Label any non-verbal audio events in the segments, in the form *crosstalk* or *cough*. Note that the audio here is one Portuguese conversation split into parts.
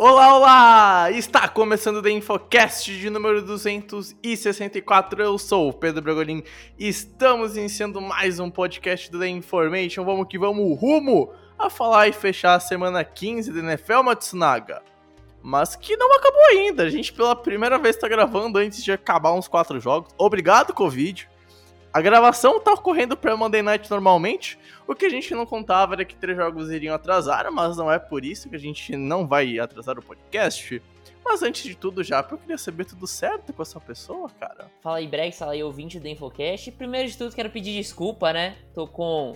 Olá, olá! Está começando o The Infocast de número 264. Eu sou o Pedro Bragolin. Estamos iniciando mais um podcast do The Information. Vamos que vamos rumo a falar e fechar a semana 15 da NFL Matsunaga. Mas que não acabou ainda. A gente pela primeira vez está gravando antes de acabar uns quatro jogos. Obrigado, Covid. A gravação tá ocorrendo para Monday Night normalmente. O que a gente não contava era que três jogos iriam atrasar, mas não é por isso que a gente não vai atrasar o podcast. Mas antes de tudo, já, eu queria saber tudo certo com essa pessoa, cara. Fala aí, Brex, fala aí, ouvinte do Infocast. Primeiro de tudo, quero pedir desculpa, né? Tô com.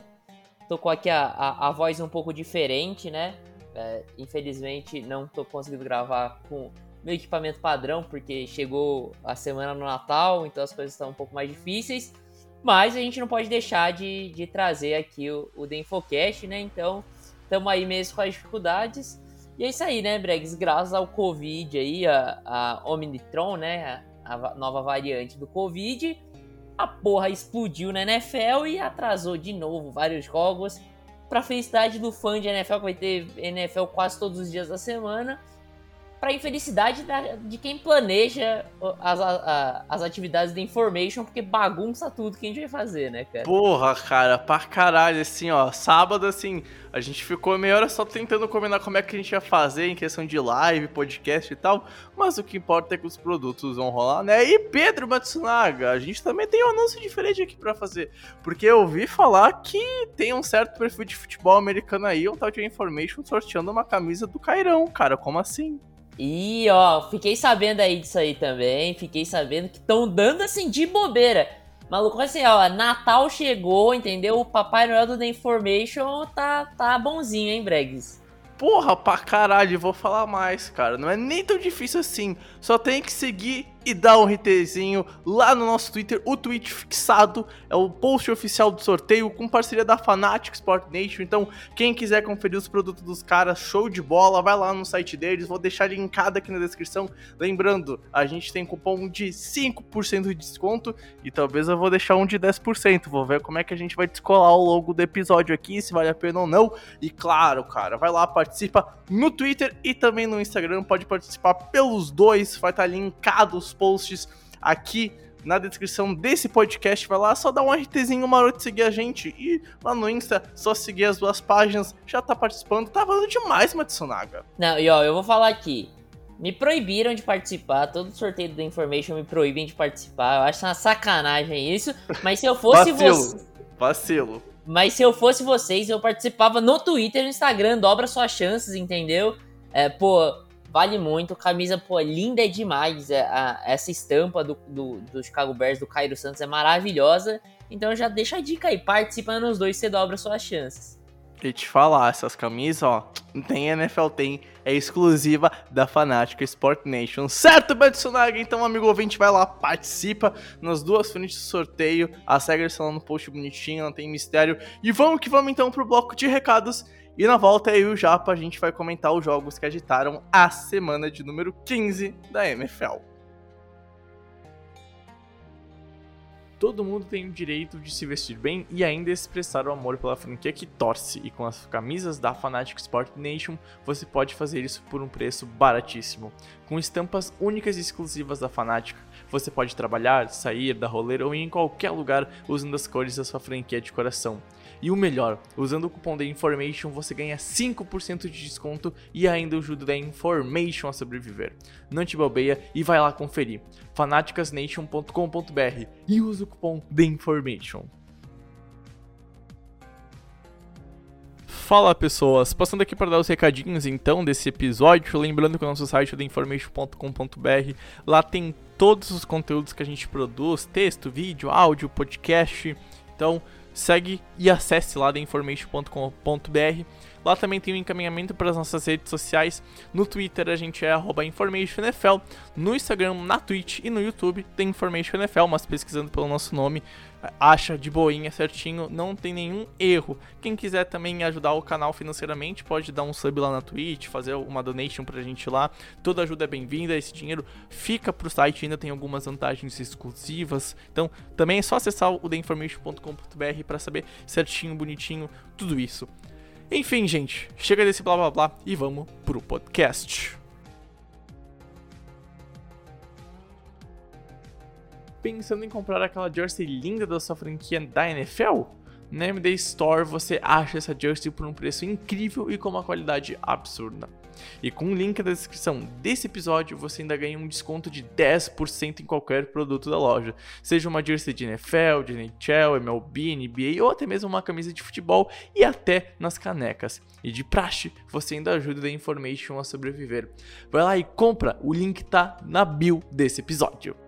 Tô com aqui a, a, a voz um pouco diferente, né? É, infelizmente, não tô conseguindo gravar com meu equipamento padrão, porque chegou a semana no Natal, então as coisas estão um pouco mais difíceis. Mas a gente não pode deixar de, de trazer aqui o, o The Infocast, né? Então, estamos aí mesmo com as dificuldades. E é isso aí, né, Bregs? Graças ao Covid aí, a, a Omicron, né? A, a nova variante do Covid, a porra explodiu na NFL e atrasou de novo vários jogos. Pra felicidade do fã de NFL, que vai ter NFL quase todos os dias da semana para infelicidade da, de quem planeja as, a, as atividades da Information, porque bagunça tudo que a gente vai fazer, né, cara? Porra, cara, pra caralho, assim, ó, sábado, assim, a gente ficou meia hora só tentando combinar como é que a gente ia fazer em questão de live, podcast e tal, mas o que importa é que os produtos vão rolar, né? E Pedro Matsunaga, a gente também tem um anúncio diferente aqui para fazer, porque eu ouvi falar que tem um certo perfil de futebol americano aí, um tal de Information sorteando uma camisa do Cairão, cara, como assim? E ó, fiquei sabendo aí disso aí também. Fiquei sabendo que estão dando assim de bobeira. Maluco, assim, ó, Natal chegou, entendeu? O Papai Noel do The Information tá, tá bonzinho, hein, Bregs? Porra, pra caralho, vou falar mais, cara. Não é nem tão difícil assim. Só tem que seguir e dar um RTzinho lá no nosso Twitter. O tweet fixado é o post oficial do sorteio com parceria da Fanatic Sport Nation. Então, quem quiser conferir os produtos dos caras, show de bola, vai lá no site deles. Vou deixar linkado aqui na descrição. Lembrando, a gente tem cupom de 5% de desconto e talvez eu vou deixar um de 10%. Vou ver como é que a gente vai descolar o logo do episódio aqui, se vale a pena ou não. E claro, cara, vai lá, participa no Twitter e também no Instagram. Pode participar pelos dois, vai estar linkado os posts aqui na descrição desse podcast. Vai lá, só dá um RTzinho maroto seguir a gente. E lá no Insta, só seguir as duas páginas. Já tá participando. Tá valendo demais, Matsunaga. Não, e ó, eu vou falar aqui. Me proibiram de participar. Todo sorteio da Information me proíbem de participar. Eu acho uma sacanagem isso. Mas se eu fosse Vacilo. você. Vacilo. Mas se eu fosse vocês, eu participava no Twitter e no Instagram. Dobra suas chances, entendeu? É, pô, vale muito. Camisa, pô, linda é demais. É, a- essa estampa do, do, do Chicago Bears, do Cairo Santos, é maravilhosa. Então já deixa a dica aí. Participa nos dois, você dobra suas chances. E te falar, essas camisas, ó, não tem NFL, tem, é exclusiva da Fanática Sport Nation. Certo, Betsunaga? Então, amigo ouvinte, vai lá, participa nas duas frentes do sorteio. As regras estão lá no post bonitinho, não tem mistério. E vamos que vamos então pro bloco de recados. E na volta, e o Japa, a gente vai comentar os jogos que agitaram a semana de número 15 da NFL. Todo mundo tem o direito de se vestir bem e ainda expressar o amor pela franquia que torce, e com as camisas da Fanatic Sport Nation você pode fazer isso por um preço baratíssimo. Com estampas únicas e exclusivas da Fanatic, você pode trabalhar, sair, dar rolê ou ir em qualquer lugar usando as cores da sua franquia de coração. E o melhor, usando o cupom da Information você ganha 5% de desconto e ainda ajuda da Information a sobreviver. Não te bobeia e vai lá conferir. fanaticasnation.com.br e usa o cupom da Information. Fala pessoas, passando aqui para dar os recadinhos então desse episódio, lembrando que o nosso site é theinformation.com.br, lá tem todos os conteúdos que a gente produz, texto, vídeo, áudio, podcast. Então, segue e acesse lá theinformation.com.br. Lá também tem o um encaminhamento para as nossas redes sociais. No Twitter a gente é InformationNFL. No Instagram, na Twitch e no YouTube tem InformationNFL, mas pesquisando pelo nosso nome, acha de boinha certinho, não tem nenhum erro. Quem quiser também ajudar o canal financeiramente, pode dar um sub lá na Twitch, fazer uma donation pra gente lá. Toda ajuda é bem-vinda, esse dinheiro fica pro site, ainda tem algumas vantagens exclusivas. Então, também é só acessar o theinformation.com.br para saber certinho, bonitinho, tudo isso. Enfim, gente, chega desse blá blá blá e vamos pro podcast. Pensando em comprar aquela jersey linda da sua franquia da NFL? Na MD Store você acha essa jersey por um preço incrível e com uma qualidade absurda. E com o link na descrição desse episódio você ainda ganha um desconto de 10% em qualquer produto da loja, seja uma jersey de NFL, de NHL, MLB, NBA ou até mesmo uma camisa de futebol e até nas canecas. E de praxe, você ainda ajuda a Information a sobreviver. Vai lá e compra, o link tá na bio desse episódio.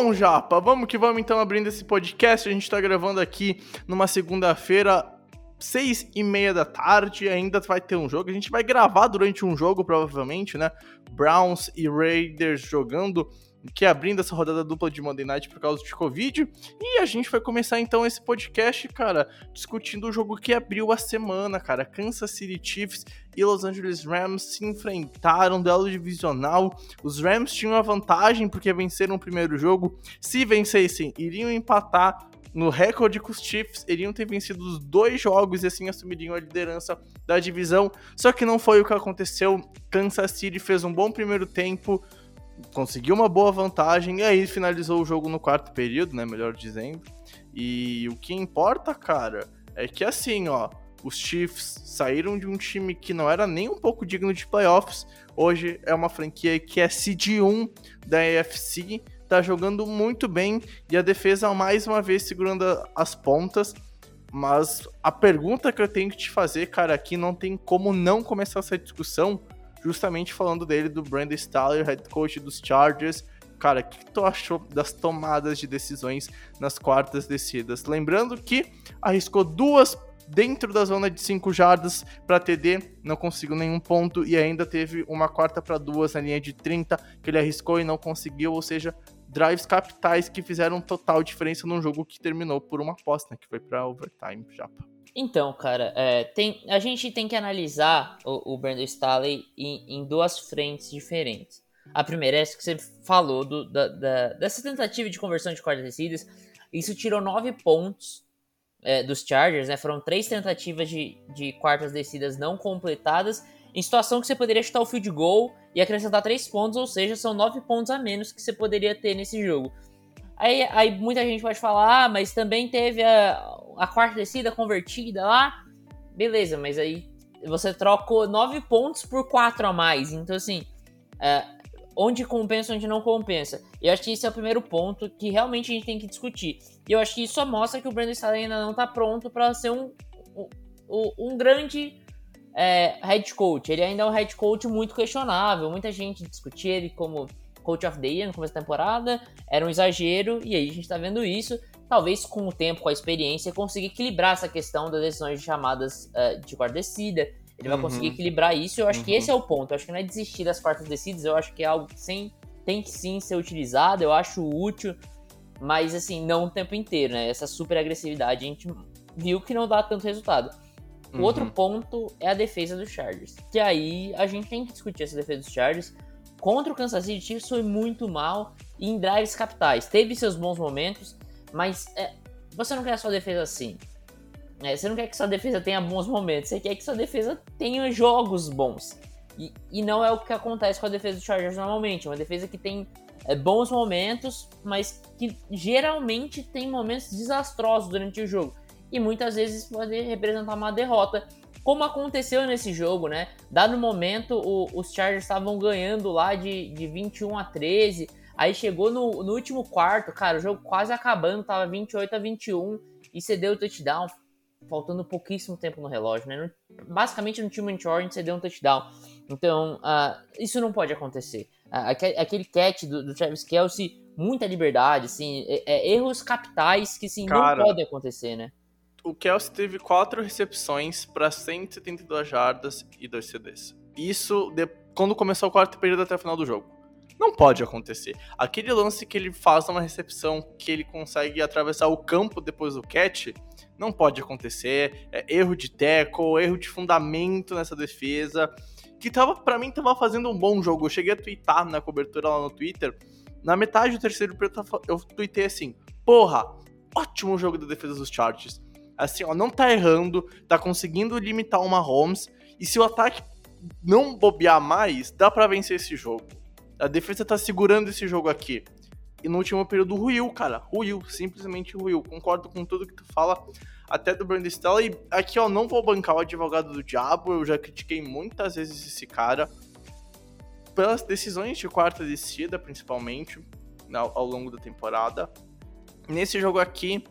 Bom, Japa, vamos que vamos então abrindo esse podcast. A gente tá gravando aqui numa segunda-feira, seis e meia da tarde. Ainda vai ter um jogo. A gente vai gravar durante um jogo, provavelmente, né? Browns e Raiders jogando que é abrindo essa rodada dupla de Monday Night por causa de Covid. E a gente vai começar então esse podcast, cara, discutindo o jogo que abriu a semana, cara. Kansas City Chiefs e Los Angeles Rams se enfrentaram, duelo divisional. Os Rams tinham a vantagem porque venceram o primeiro jogo. Se vencessem, iriam empatar no recorde com os Chiefs, iriam ter vencido os dois jogos e assim assumiriam a liderança da divisão. Só que não foi o que aconteceu. Kansas City fez um bom primeiro tempo, conseguiu uma boa vantagem e aí finalizou o jogo no quarto período, né, melhor dizendo. E o que importa, cara, é que assim, ó, os Chiefs saíram de um time que não era nem um pouco digno de playoffs. Hoje é uma franquia que é CD1 da AFC, tá jogando muito bem e a defesa mais uma vez segurando as pontas. Mas a pergunta que eu tenho que te fazer, cara, aqui não tem como não começar essa discussão justamente falando dele, do Brandon Staley, head coach dos Chargers. Cara, o que tu achou das tomadas de decisões nas quartas descidas? Lembrando que arriscou duas dentro da zona de 5 jardas para TD, não conseguiu nenhum ponto e ainda teve uma quarta para duas na linha de 30 que ele arriscou e não conseguiu, ou seja, drives capitais que fizeram total diferença num jogo que terminou por uma aposta, né, que foi para overtime, japa. Então, cara, é, tem, a gente tem que analisar o, o Brandon Staley em, em, duas frentes diferentes. A primeira é essa que você falou do, da, da, dessa tentativa de conversão de quartas descidas. Isso tirou nove pontos é, dos Chargers, né? Foram três tentativas de, de quartas descidas não completadas, em situação que você poderia chutar o field goal e acrescentar três pontos, ou seja, são nove pontos a menos que você poderia ter nesse jogo. Aí, aí muita gente pode falar, ah, mas também teve a, a quarta descida convertida lá. Beleza, mas aí você trocou 9 pontos por 4 a mais. Então, assim, é, onde compensa, onde não compensa. Eu acho que esse é o primeiro ponto que realmente a gente tem que discutir. E eu acho que isso só mostra que o Brandon Staley ainda não está pronto para ser um, um, um grande é, head coach. Ele ainda é um head coach muito questionável. Muita gente discutia ele como coach of the year no começo da temporada. Era um exagero, e aí a gente está vendo isso talvez com o tempo, com a experiência, consiga equilibrar essa questão das decisões de chamadas uh, de quarta descida. Ele vai uhum. conseguir equilibrar isso. Eu acho uhum. que esse é o ponto. Eu acho que não é desistir das quartas descidas. Eu acho que é algo que sem, tem que sim ser utilizado. Eu acho útil, mas assim, não o tempo inteiro, né? Essa super agressividade a gente viu que não dá tanto resultado. O uhum. outro ponto é a defesa dos Chargers. Que aí a gente tem que discutir essa defesa dos Chargers. Contra o Kansas City Chiefs foi muito mal em drives capitais. Teve seus bons momentos, mas é, você não quer a sua defesa assim. É, você não quer que sua defesa tenha bons momentos, você quer que sua defesa tenha jogos bons. E, e não é o que acontece com a defesa do Chargers normalmente. Uma defesa que tem é, bons momentos, mas que geralmente tem momentos desastrosos durante o jogo. e muitas vezes pode representar uma derrota. Como aconteceu nesse jogo, né? Dado momento, o, os Chargers estavam ganhando lá de, de 21 a 13. Aí chegou no, no último quarto, cara, o jogo quase acabando, tava 28 a 21 e cedeu o touchdown, faltando pouquíssimo tempo no relógio, né? Basicamente no time Orange cedeu um touchdown. Então, uh, isso não pode acontecer. Uh, aquele catch do, do, Travis Kelsey, muita liberdade, assim, é, é erros capitais que sim, Cara, não podem acontecer, né? O Kelsey teve quatro recepções para 172 jardas e dois CDs. Isso de, quando começou o quarto período até o final do jogo. Não pode acontecer. Aquele lance que ele faz uma recepção que ele consegue atravessar o campo depois do catch, não pode acontecer. É erro de tackle, erro de fundamento nessa defesa. Que tava, para mim, tava fazendo um bom jogo. Eu cheguei a twittar na cobertura lá no Twitter. Na metade do terceiro eu tuitei assim: Porra, ótimo jogo da defesa dos Chargers. Assim, ó, não tá errando, tá conseguindo limitar uma Holmes. E se o ataque não bobear mais, dá para vencer esse jogo. A defesa tá segurando esse jogo aqui. E no último período ruiu, cara. Ruiu, simplesmente ruiu. Concordo com tudo que tu fala, até do Brandon Stella. E aqui, ó, não vou bancar o advogado do diabo. Eu já critiquei muitas vezes esse cara. Pelas decisões de quarta descida, principalmente, ao, ao longo da temporada. Nesse jogo aqui,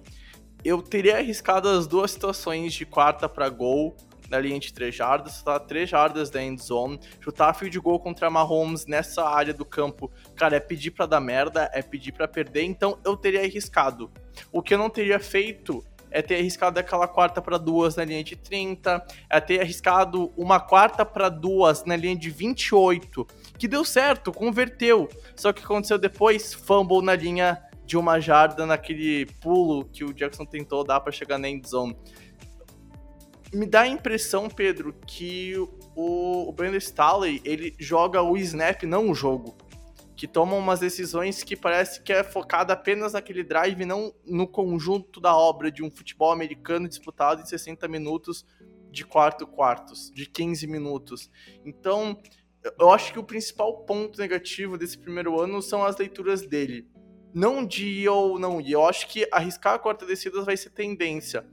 eu teria arriscado as duas situações de quarta para gol na linha de 3 jardas, tá 3 jardas da end zone, chutar fio de gol contra Mahomes nessa área do campo, cara, é pedir para dar merda, é pedir para perder, então eu teria arriscado. O que eu não teria feito é ter arriscado aquela quarta para duas na linha de 30, é ter arriscado uma quarta para duas na linha de 28, que deu certo, converteu. Só que aconteceu depois, fumble na linha de uma jarda naquele pulo que o Jackson tentou dar para chegar na end zone me dá a impressão, Pedro, que o, o Brandon Staley, ele joga o snap, não o jogo. Que toma umas decisões que parece que é focada apenas naquele drive, não no conjunto da obra de um futebol americano disputado em 60 minutos de quarto quartos, de 15 minutos. Então, eu acho que o principal ponto negativo desse primeiro ano são as leituras dele. Não de ir ou não ir. Eu acho que arriscar a quarta descida vai ser tendência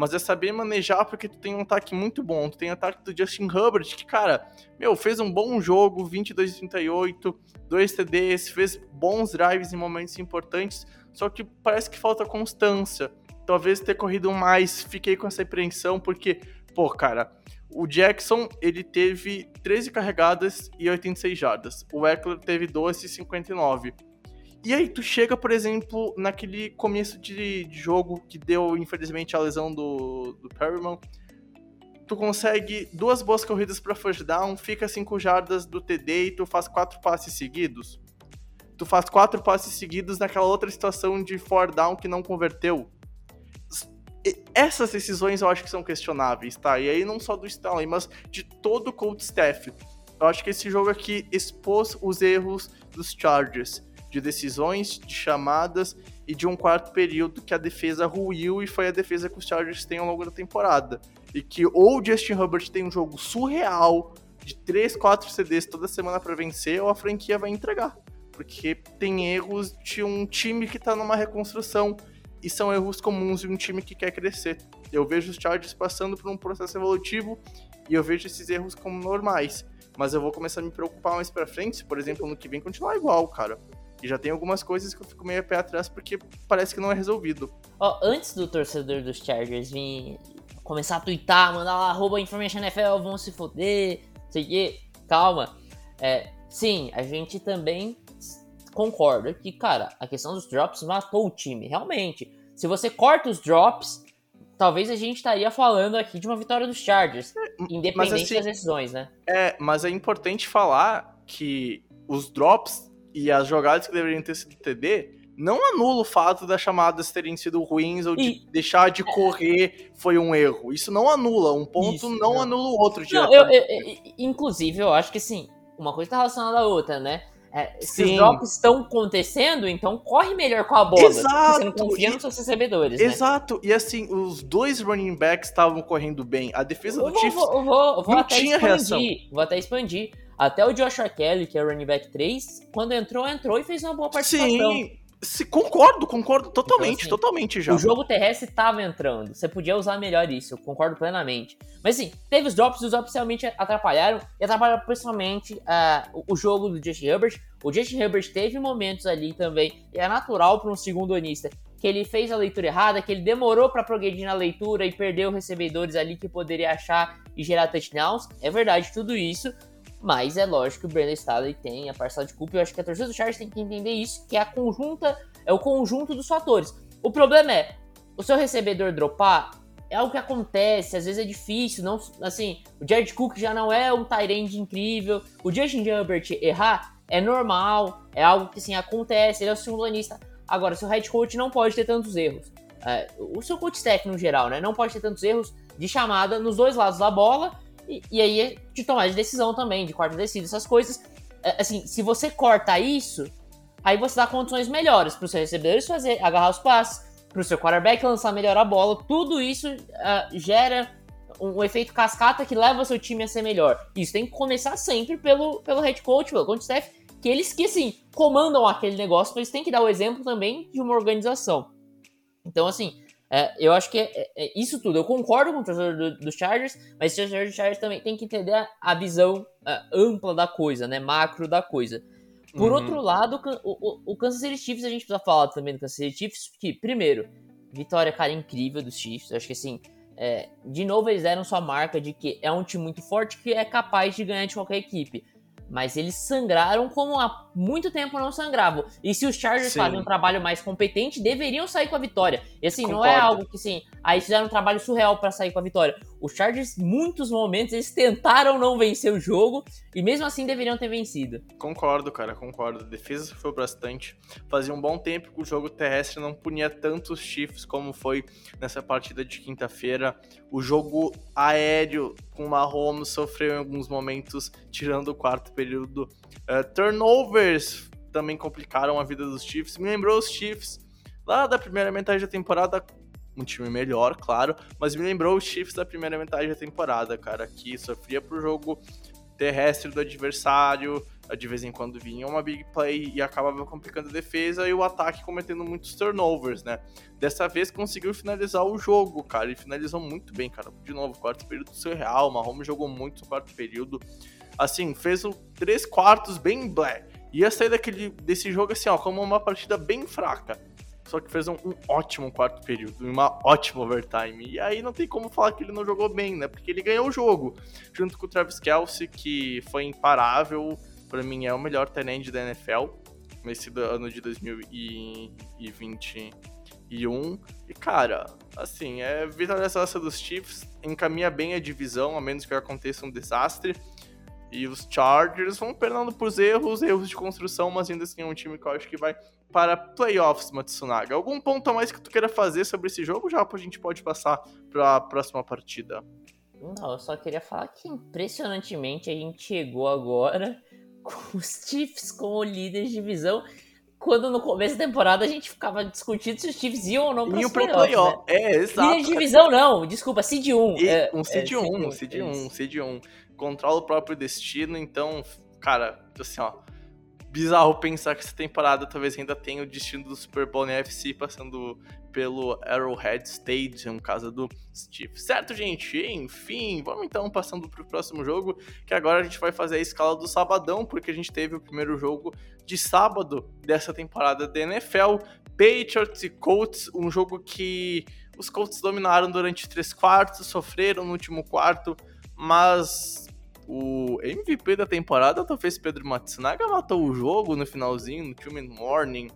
mas é saber manejar porque tu tem um ataque muito bom. Tu tem o ataque do Justin Hubbard, que, cara, meu, fez um bom jogo, 22 38, dois TDs, fez bons drives em momentos importantes, só que parece que falta constância. Talvez ter corrido mais, fiquei com essa apreensão, porque, pô, cara, o Jackson, ele teve 13 carregadas e 86 jardas. O Eckler teve 12 e 59. E aí tu chega, por exemplo, naquele começo de, jogo que deu, infelizmente, a lesão do, do Perryman. Tu consegue duas boas corridas para first down, fica cinco jardas do TD e tu faz quatro passes seguidos. Tu faz quatro passes seguidos naquela outra situação de four down que não converteu. Essas decisões eu acho que são questionáveis, tá? E aí não só do Stanley, mas de todo o coach staff. Eu acho que esse jogo aqui expôs os erros dos Chargers de decisões, de chamadas e de um quarto período que a defesa ruiu e foi a defesa que os Chargers têm ao longo da temporada. E que ou o Justin Herbert tem um jogo surreal de 3, 4 CDs toda semana para vencer, ou a franquia vai entregar. Porque tem erros de um time que tá numa reconstrução e são erros comuns de um time que quer crescer. Eu vejo os Chargers passando por um processo evolutivo e eu vejo esses erros como normais. Mas eu vou começar a me preocupar mais pra frente, por exemplo, no que vem continuar igual, cara. E já tem algumas coisas que eu fico meio a pé atrás porque parece que não é resolvido. Ó, antes do torcedor dos Chargers vir começar a twittar, mandar lá, arroba Information NFL, vão se foder, sei que, calma. É, sim, a gente também concorda que, cara, a questão dos drops matou o time, realmente. Se você corta os drops, talvez a gente estaria falando aqui de uma vitória dos Chargers, é, independente assim, das decisões, né? É, mas é importante falar que os drops e as jogadas que deveriam ter sido TD não anula o fato das chamadas terem sido ruins ou de e... deixar de correr foi um erro. Isso não anula. Um ponto Isso, não, não, anula o outro. Não, eu, eu, eu, inclusive, eu acho que sim. Uma coisa está relacionada à outra, né? É, se os drops estão acontecendo, então corre melhor com a bola. Exato. Você não confia nos seus recebedores. Né? Exato. Né? E assim, os dois running backs estavam correndo bem. A defesa do Chiefs vou, vou, vou não tinha expandir, reação. Vou até expandir. Até o Joshua Kelly, que é o running back 3, quando entrou, entrou e fez uma boa participação. Sim, Se, concordo, concordo totalmente, então, assim, totalmente já. O jogo terrestre tava entrando. Você podia usar melhor isso, eu concordo plenamente. Mas assim, teve os drops, os drops realmente atrapalharam. E atrapalharam principalmente uh, o jogo do Justin Herbert. O Justin Herbert teve momentos ali também, e é natural para um segundo onista, que ele fez a leitura errada, que ele demorou para progredir na leitura e perdeu recebedores ali que poderia achar e gerar touchdowns. É verdade tudo isso, mas é lógico que o Brandon Staley tem a parcela de culpa. Eu acho que a torcida do Chargers tem que entender isso, que é a conjunta, é o conjunto dos fatores. O problema é, o seu recebedor dropar é algo que acontece, às vezes é difícil, não, assim, o Jared Cook já não é um tight incrível, o Justin Herbert errar é normal, é algo que assim acontece, ele é o segundo anista. Agora, seu head coach não pode ter tantos erros. É, o seu coach staff no geral, né, não pode ter tantos erros de chamada nos dois lados da bola e, e aí é de tomar de decisão também, de quarta descida, essas coisas. É, assim, se você corta isso, aí você dá condições melhores para os seus recebedores fazer, agarrar os passes, para o seu quarterback lançar melhor a bola. Tudo isso uh, gera um, um, efeito cascata que leva o seu time a ser melhor. Isso tem que começar sempre pelo, pelo head coach, pelo coach staff, que eles que, assim, comandam aquele negócio, mas têm que dar o exemplo também de uma organização. Então, assim, é, eu acho que é, é, é, isso tudo. Eu concordo com o torcedor dos do Chargers, mas o torcedor do Chargers também tem que entender a, a visão uh, ampla da coisa, né? Macro da coisa. Por uhum. outro lado, o, o, o, Kansas City Chiefs, a gente precisa falar também do Kansas City Chiefs, que, primeiro, vitória, cara, incrível dos Chiefs. Eu acho que, assim, é, de novo eles deram sua marca de que é um time muito forte que é capaz de ganhar de qualquer equipe mas eles sangraram como há muito tempo não sangravam. E se os Chargers Sim. fazem um trabalho mais competente, deveriam sair com a vitória. E assim, Concordo. não é algo que assim, aí fizeram um trabalho surreal para sair com a vitória. Os Chargers, muitos momentos, eles tentaram não vencer o jogo e mesmo assim deveriam ter vencido. Concordo, cara, concordo. A defesa sofreu bastante. Fazia um bom tempo que o jogo terrestre não punia tantos Chiefs como foi nessa partida de quinta-feira. O jogo aéreo com o Mahomes sofreu em alguns momentos, tirando o quarto período. Uh, turnovers também complicaram a vida dos Chiefs. Me lembrou os Chiefs lá da primeira metade da temporada um time melhor, claro, mas me lembrou os Chiefs da primeira metade da temporada, cara, que sofria pro jogo terrestre do adversário, de vez em quando vinha uma big play e acabava complicando a defesa e o ataque cometendo muitos turnovers, né? Dessa vez conseguiu finalizar o jogo, cara, e finalizou muito bem, cara. De novo, quarto período surreal, o Mahomes jogou muito no quarto período. Assim, fez um três quartos bem blé. Ia sair daquele, desse jogo assim, ó, como uma partida bem fraca só que fez um, um, ótimo quarto período, uma ótima overtime. E aí não tem como falar que ele não jogou bem, né? Porque ele ganhou o jogo, junto com o Travis Kelsey, que foi imparável. Para mim é o melhor tenente da NFL nesse ano de 2021. E, cara, assim, é vitória essa dos Chiefs, encaminha bem a divisão, a menos que aconteça um desastre. E os Chargers vão perdendo por erros, erros de construção, mas ainda assim é um time que eu acho que vai para playoffs, Matsunaga. Algum ponto a mais que tu queira fazer sobre esse jogo? Já a gente pode passar para a próxima partida. Não, eu só queria falar que impressionantemente a gente chegou agora *laughs* com os Chiefs como líderes de divisão quando no começo da temporada a gente ficava discutindo se os Chiefs iam ou não para os playoffs. Né? É, exato. Líder de divisão não, desculpa, Seed 1. E, é, um Seed é, 1, Seed 1, Seed 1 controla o próprio destino, então, cara, assim, ó, bizarro pensar que essa temporada talvez ainda tenha o destino do Super Bowl na FC passando pelo Arrowhead Stadium, casa do Steve. Certo, gente? Enfim, vamos então passando para o próximo jogo, que agora a gente vai fazer a escala do sabadão, porque a gente teve o primeiro jogo de sábado dessa temporada da NFL, Patriots e Colts, um jogo que os Colts dominaram durante três quartos, sofreram no último quarto, mas o MVP da temporada talvez Pedro Matsunaga matou o jogo no finalzinho, no Human Morning.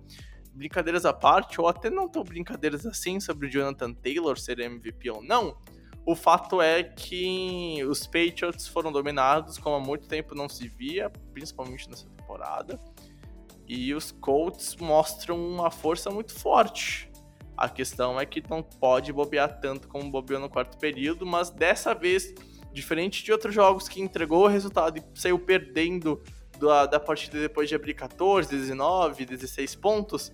Brincadeiras à parte, ou até não tão brincadeiras assim sobre o Jonathan Taylor ser MVP ou não. O fato é que os Patriots foram dominados como há muito tempo não se via, principalmente nessa temporada. E os Colts mostram uma força muito forte. A questão é que não pode bobear tanto como bobeou no quarto período, mas dessa vez Diferente de outros jogos que entregou o resultado e saiu perdendo da, da partida depois de abrir 14, 19, 16 pontos,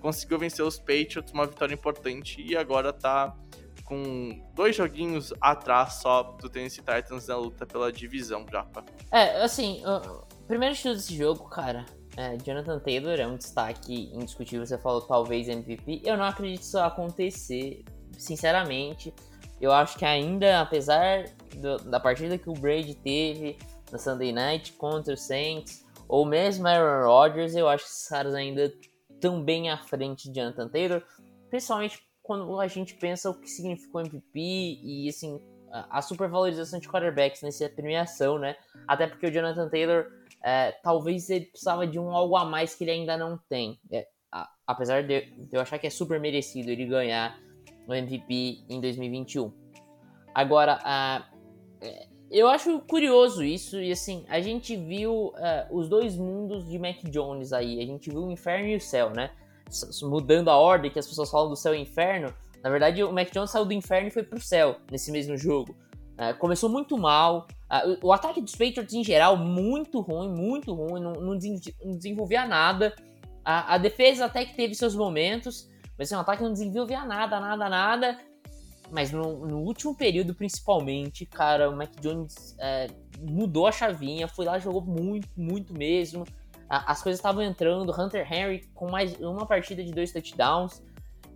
conseguiu vencer os Patriots, uma vitória importante, e agora tá com dois joguinhos atrás só do Tennessee Titans na luta pela divisão, Japa. É, assim, uh, primeiro estudo desse jogo, cara, é, Jonathan Taylor é um destaque indiscutível. Você falou talvez MVP. Eu não acredito isso acontecer, sinceramente. Eu acho que ainda, apesar do, da partida que o Brady teve na Sunday Night contra o Saints, ou mesmo Aaron Rodgers, eu acho que esses caras ainda estão bem à frente de Jonathan Taylor, principalmente quando a gente pensa o que significou MVP e assim a supervalorização de quarterbacks nessa premiação, né? Até porque o Jonathan Taylor é, talvez ele precisava de um algo a mais que ele ainda não tem. É, a, apesar de, eu achar que é super merecido ele ganhar no MVP em 2021. Agora, uh, eu acho curioso isso, e assim, a gente viu uh, os dois mundos de Mac Jones aí, a gente viu o inferno e o céu, né? Mudando a ordem que as pessoas falam do céu e inferno, na verdade o Mac Jones saiu do inferno e foi pro céu nesse mesmo jogo. Uh, começou muito mal, o, o, ataque dos Patriots em geral, muito ruim, muito ruim, não, não, desenvolvia nada. A, a defesa até que teve seus momentos, mas assim, o ataque não desenvolvia nada, nada, nada. Mas no, no último período, principalmente, cara, o Mac Jones é, mudou a chavinha, foi lá, jogou muito, muito mesmo. A, as coisas estavam entrando, Hunter Henry com mais uma partida de dois touchdowns.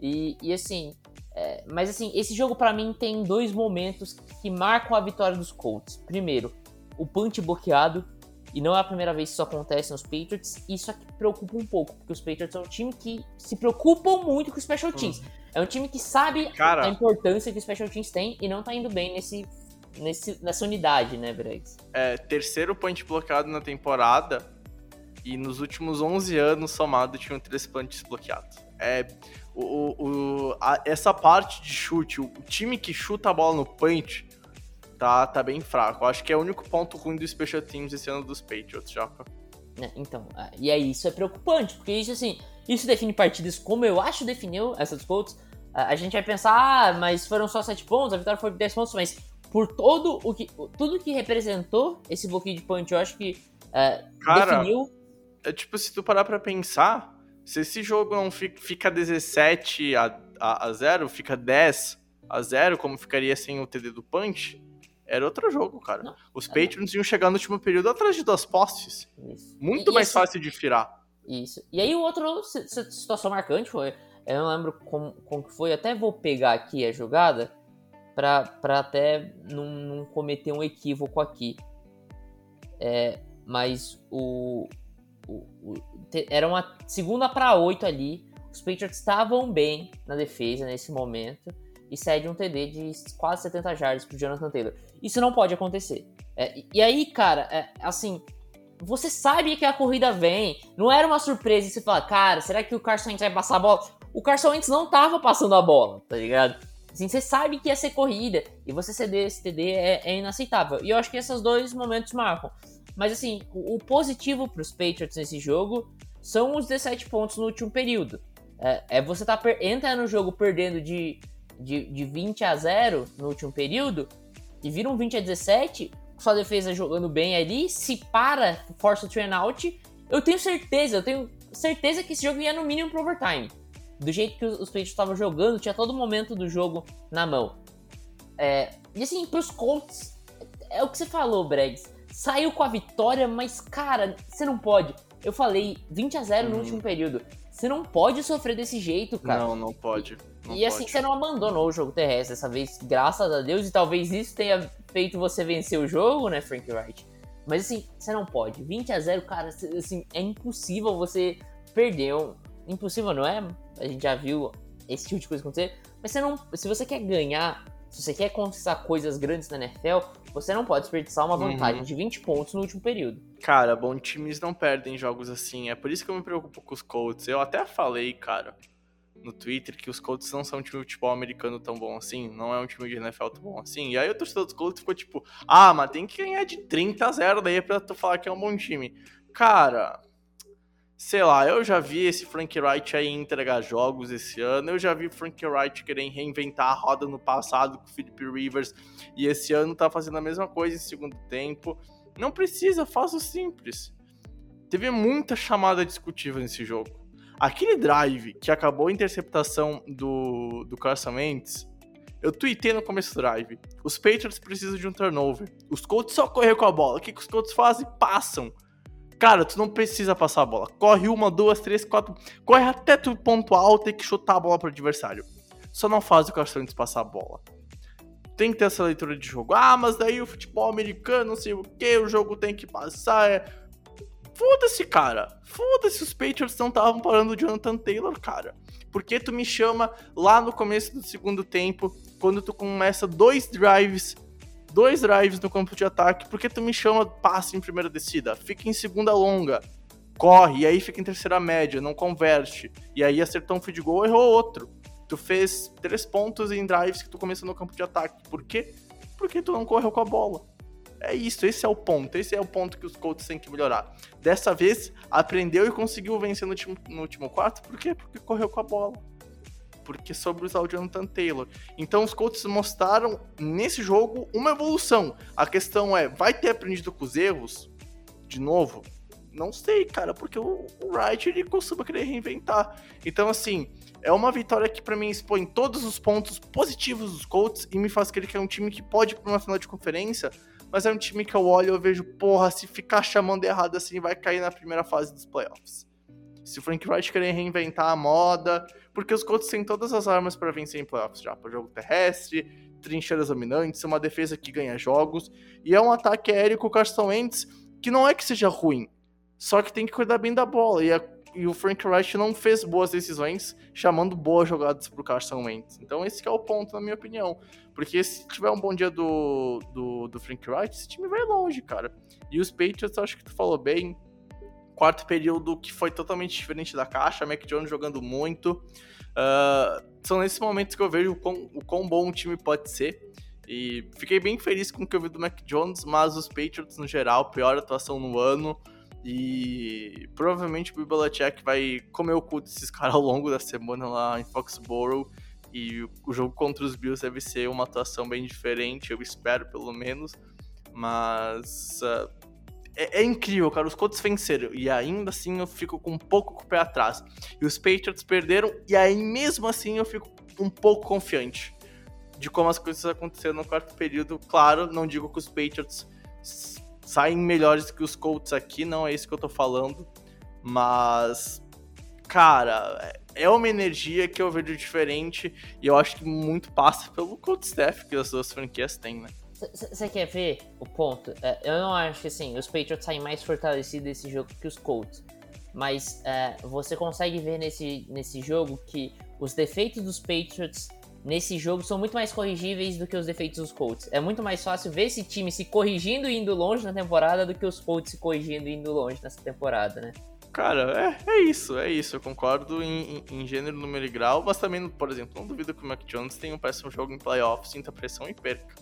E, e assim, é, mas assim, esse jogo para mim tem dois momentos que marcam a vitória dos Colts. Primeiro, o punch bloqueado e não é a primeira vez que isso acontece nos Patriots. Isso aqui preocupa um pouco, porque os Patriots é um time que se preocupam muito com os Special Teams. Uhum. É um time que sabe Cara, a importância que os Special Teams têm e não tá indo bem nesse, nesse, nessa unidade, né, Bregs? É, terceiro punch bloqueado na temporada e nos últimos 11 anos somado tinham três punts bloqueados. É, o, o, a, essa parte de chute, o, o time que chuta a bola no punch tá, tá bem fraco. Acho que é o único ponto ruim do Special Teams esse ano dos Patriots, Japa. É, então, é, e aí isso é preocupante, porque isso assim, isso define partidas como eu acho definiu essa dos Colts. A gente vai pensar, ah, mas foram só 7 pontos, a vitória foi de 10 pontos, mas por todo o que tudo que representou esse bloqueio de punch, eu acho que é, Cara, definiu. É tipo, se tu parar pra pensar, se esse jogo não fica, fica 17 a, a, a 0, fica 10 a 0, como ficaria sem o TD do punch, era outro jogo, cara. Não, Os Patriots iam chegar no último período atrás de duas postes. Isso. Muito e, mais esse... fácil de firar. Isso. E aí o outro situação marcante foi, eu não lembro como, como que foi, até vou pegar aqui a jogada pra, pra até não, não cometer um equívoco aqui. É, mas o, o, o te, era uma segunda para oito ali. Os Patriots estavam bem na defesa nesse momento e cede um TD de quase 70 jardas pro Jonathan Taylor. Isso não pode acontecer. É, e aí, cara, é, assim, você sabe que a corrida vem, não era uma surpresa e você fala, cara, será que o Carson Wentz vai passar a bola? O Carson Wentz não tava passando a bola, tá ligado? Assim, você sabe que ia ser corrida e você ceder esse TD é, é inaceitável. E eu acho que esses dois momentos marcam. Mas assim, o, o positivo pros Patriots nesse jogo são os 17 pontos no último período. É, é você tá entra no jogo perdendo de de, de 20 a 0 no último período e vira um 20 a 17, sua defesa jogando bem ali, se para, força o turn out, eu tenho certeza, eu tenho certeza que esse jogo ia no mínimo pro overtime. Do jeito que os, Patriots estavam jogando, tinha todo momento do jogo na mão. É, e assim, pros Colts, é o que você falou, Bregs. Saiu com a vitória, mas cara, você não pode. Eu falei 20 a 0 no uhum. último período. Você não pode sofrer desse jeito, cara. Não, não pode. Não e assim, pode. você não abandonou o jogo terrestre dessa vez, graças a Deus, e talvez isso tenha feito você vencer o jogo, né, Frank Wright? Mas assim, você não pode. 20 a 0 cara, assim, é impossível você perder. Um... Impossível, não é? A gente já viu esse tipo de coisa acontecer. Mas você não. Se você quer ganhar, se você quer conquistar coisas grandes na NFL, você não pode desperdiçar uma vantagem uhum. de 20 pontos no último período. Cara, bom, times não perdem jogos assim. É por isso que eu me preocupo com os Colts. Eu até falei, cara, no Twitter que os Colts não são um time de futebol americano tão bom assim, não é um time de NFL tão bom assim. E aí o torcedor dos Colts ficou tipo, ah, mas tem que ganhar de 30 a 0 daí pra tu falar que é um bom time. Cara, sei lá, eu já vi esse Frank Wright aí entregar jogos esse ano, eu já vi Frank Wright querer reinventar a roda no passado com o Philip Rivers, e esse ano tá fazendo a mesma coisa em segundo tempo. Não precisa, faz o simples. Teve muita chamada discutível nesse jogo. Aquele drive que acabou a interceptação do, do Carson Wentz, eu tuitei no começo do drive. Os Patriots precisam de um turnover. Os Colts só correram com a bola. O que, que os Colts fazem? Passam. Cara, tu não precisa passar a bola. Corre uma, duas, três, quatro. Corre até tu pontuar ter que chutar a bola pro adversário. Só não faz o Carson Wentz passar a bola. Tem que ter essa leitura de jogo. Ah, mas daí o futebol americano, não sei o que, o jogo tem que passar. É... Foda-se, cara. Foda-se, os Patriots não estavam parando o Jonathan Taylor, cara. Por que tu me chama lá no começo do segundo tempo, quando tu começa dois drives, dois drives no campo de ataque, por que tu me chama passe em primeira descida? Fica em segunda longa, corre, e aí fica em terceira média, não converte. E aí acertou um feed goal, errou outro. Tu fez três pontos em drives que tu começou no campo de ataque. Por quê? Porque tu não correu com a bola. É isso, esse é o ponto. Esse é o ponto que os Colts têm que melhorar. Dessa vez, aprendeu e conseguiu vencer no último, no último quarto. Por quê? Porque correu com a bola. Porque soube usar o Jonathan Taylor. Então os Colts mostraram nesse jogo uma evolução. A questão é, vai ter aprendido com os erros? De novo? Não sei, cara, porque o, o Wright ele costuma querer reinventar. Então, assim, é uma vitória que para mim expõe todos os pontos positivos dos Colts e me faz crer que é um time que pode ir pra uma final de conferência mas é um time que eu olho e eu vejo, porra, se ficar chamando errado assim, vai cair na primeira fase dos playoffs. Se o Frank Wright querer reinventar a moda, porque os Colts têm todas as armas para vencer em playoffs já, para jogo terrestre, trincheiras dominantes, uma defesa que ganha jogos, e é um ataque aéreo com o Carson Wentz que não é que seja ruim, só que tem que cuidar bem da bola, e, a, e o Frank Wright não fez boas decisões chamando boas jogadas pro Carson Wentz. Então esse é o ponto, na minha opinião. Porque se tiver um bom dia do, do, do Frank Wright, esse time vai longe, cara. E os Patriots, acho que tu falou bem. Quarto período que foi totalmente diferente da caixa, Mac Jones jogando muito. Uh, são nesses momentos que eu vejo o quão, o quão bom o time pode ser. E fiquei bem feliz com o que eu vi do Mac Jones, mas os Patriots no geral, pior atuação no ano. E provavelmente o Bill vai comer o cu desses *laughs* caras ao longo da semana lá em Foxborough. E o jogo contra os Bills deve ser uma atuação bem diferente, eu espero pelo menos. Mas uh, é, é, incrível, cara. Os Colts venceram e ainda assim eu fico com um pouco com o pé atrás. E os Patriots perderam e aí mesmo assim eu fico um pouco confiante de como as coisas aconteceram no quarto período. Claro, não digo que os Patriots saem melhores que os Colts aqui, não é isso que eu tô falando. Mas, cara, é uma energia que eu vejo diferente e eu acho que muito passa pelo coach staff que as duas franquias têm, né? Você quer ver o ponto? É, eu não acho que assim, os Patriots saem mais fortalecidos desse jogo que os Colts. Mas é, você consegue ver nesse, nesse jogo que os defeitos dos Patriots nesse jogo são muito mais corrigíveis do que os defeitos dos Colts. É muito mais fácil ver esse time se corrigindo e indo longe na temporada do que os Colts se corrigindo e indo longe nessa temporada, né? Cara, é, é isso, é isso. Eu concordo em, em, gênero, número e grau, mas também, por exemplo, não duvido que o Mac Jones tenha um péssimo jogo em playoffs, sinta pressão e perca.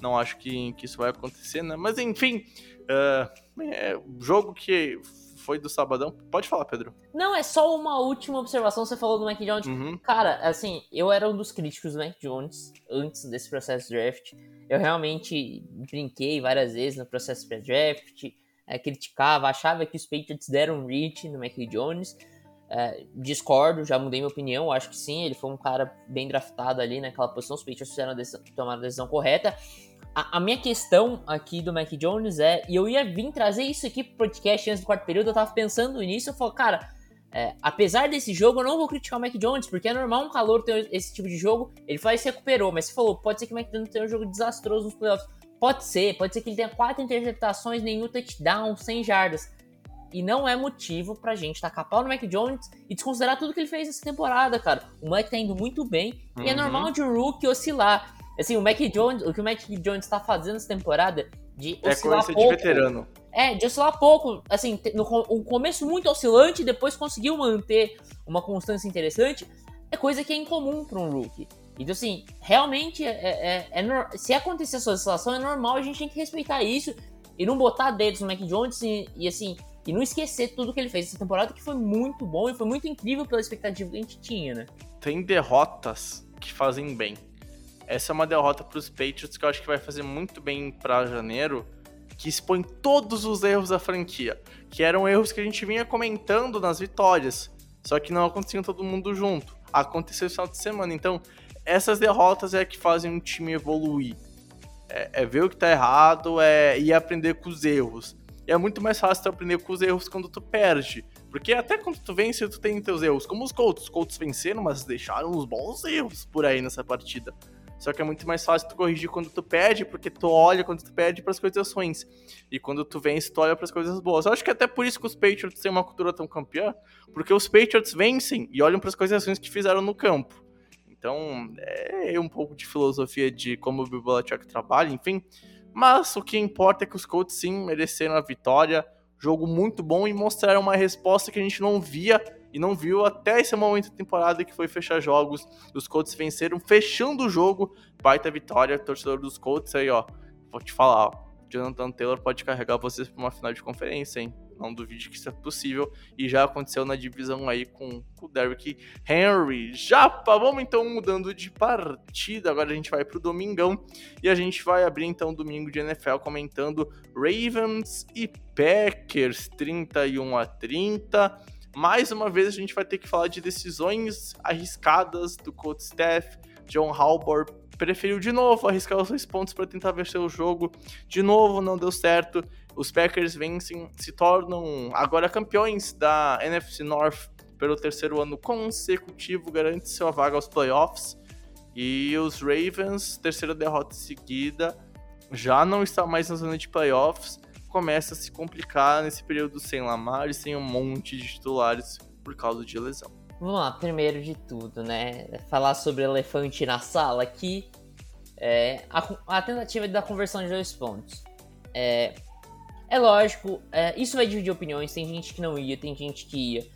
Não acho que, que isso vai acontecer, né? Mas enfim, uh, é, jogo que foi do sabadão. Pode falar, Pedro. Não, é só uma última observação. Você falou do Mac Jones. Uhum. Cara, assim, eu era um dos críticos do Mac Jones antes desse processo de draft. Eu realmente brinquei várias vezes no processo de draft é, criticava, achava que os Patriots deram reach no Mac Jones. É, discordo, já mudei minha opinião. Acho que sim, ele foi um cara bem draftado ali naquela posição. Os Patriots fizeram a decisão, tomaram a decisão correta. A, a, minha questão aqui do Mac Jones é, e eu ia vir trazer isso aqui pro podcast antes do quarto período, eu tava pensando nisso, eu falei, cara, é, apesar desse jogo, eu não vou criticar o Mac Jones, porque é normal um calor ter esse tipo de jogo, ele faz se recuperou, mas você falou, pode ser que o Mac Jones tenha um jogo desastroso nos playoffs. Pode ser, pode ser que ele tenha quatro interceptações, nenhum touchdown, 100 jardas. E não é motivo pra gente tacar pau no Mac Jones e desconsiderar tudo que ele fez essa temporada, cara. O Mac tá indo muito bem uhum. e é uhum. normal de um rookie oscilar. Assim, o Mac Jones, o que o Mac Jones tá fazendo essa temporada de é oscilar pouco. de veterano. É, de oscilar pouco. Assim, no um começo muito oscilante, depois conseguiu manter uma constância interessante. É coisa que é incomum para um rookie. Então, assim, realmente, é, é, é, é se acontecer essa oscilação, é normal, a gente tem que respeitar isso e não botar dedos no Mac Jones e, e, assim, e não esquecer tudo que ele fez essa temporada, que foi muito bom e foi muito incrível pela expectativa que a gente tinha, né? Tem derrotas que fazem bem. Essa é uma derrota para os Patriots que eu acho que vai fazer muito bem para janeiro, que expõe todos os erros da franquia, que eram erros que a gente vinha comentando nas vitórias, só que não aconteciam todo mundo junto. Aconteceu no final de semana, então essas derrotas é que fazem um time evoluir. É, é ver o que tá errado é, e aprender com os erros. E é muito mais fácil tu aprender com os erros quando tu perde. Porque até quando tu vence, tu tem teus erros. Como os Colts. Os Colts venceram, mas deixaram uns bons erros por aí nessa partida. Só que é muito mais fácil tu corrigir quando tu perde, porque tu olha quando tu perde para as coisas ruins. E quando tu vence, tu olha para as coisas boas. Eu acho que até por isso que os Patriots têm uma cultura tão campeã, porque os Patriots vencem e olham para as coisas ruins que fizeram no campo. Então, é um pouco de filosofia de como o Bill Belichick trabalha, enfim. Mas o que importa é que os Colts sim mereceram a vitória. Jogo muito bom e mostraram uma resposta que a gente não via e não viu até esse momento da temporada que foi fechar jogos. Os Colts venceram, fechando o jogo. Baita vitória, torcedor dos Colts aí, ó. Vou te falar, ó. Jonathan Taylor pode carregar vocês para uma final de conferência, hein? Não duvide que isso é possível. E já aconteceu na divisão aí com, com o Derrick Henry. Japa, vamos então mudando de partida. Agora a gente vai pro domingão. E a gente vai abrir então o domingo de NFL comentando Ravens e Packers 31 a 30 mais uma vez a gente vai ter que falar de decisões arriscadas do coach staff. John Halbor preferiu de novo arriscar os dois pontos para tentar vencer o jogo. De novo, não deu certo. Os Packers vencem, se tornam agora campeões da NFC North pelo terceiro ano consecutivo, garante sua vaga aos playoffs. E os Ravens, terceira derrota seguida, já não está mais na zona de playoffs começa a se complicar nesse período sem Lamar e sem um monte de titulares por causa de lesão. Vamos lá, primeiro de tudo, né? Falar sobre elefante na sala aqui. É, a, a, tentativa da conversão de dois pontos. É, é lógico, é, isso vai dividir opiniões. Tem gente que não ia, tem gente que ia.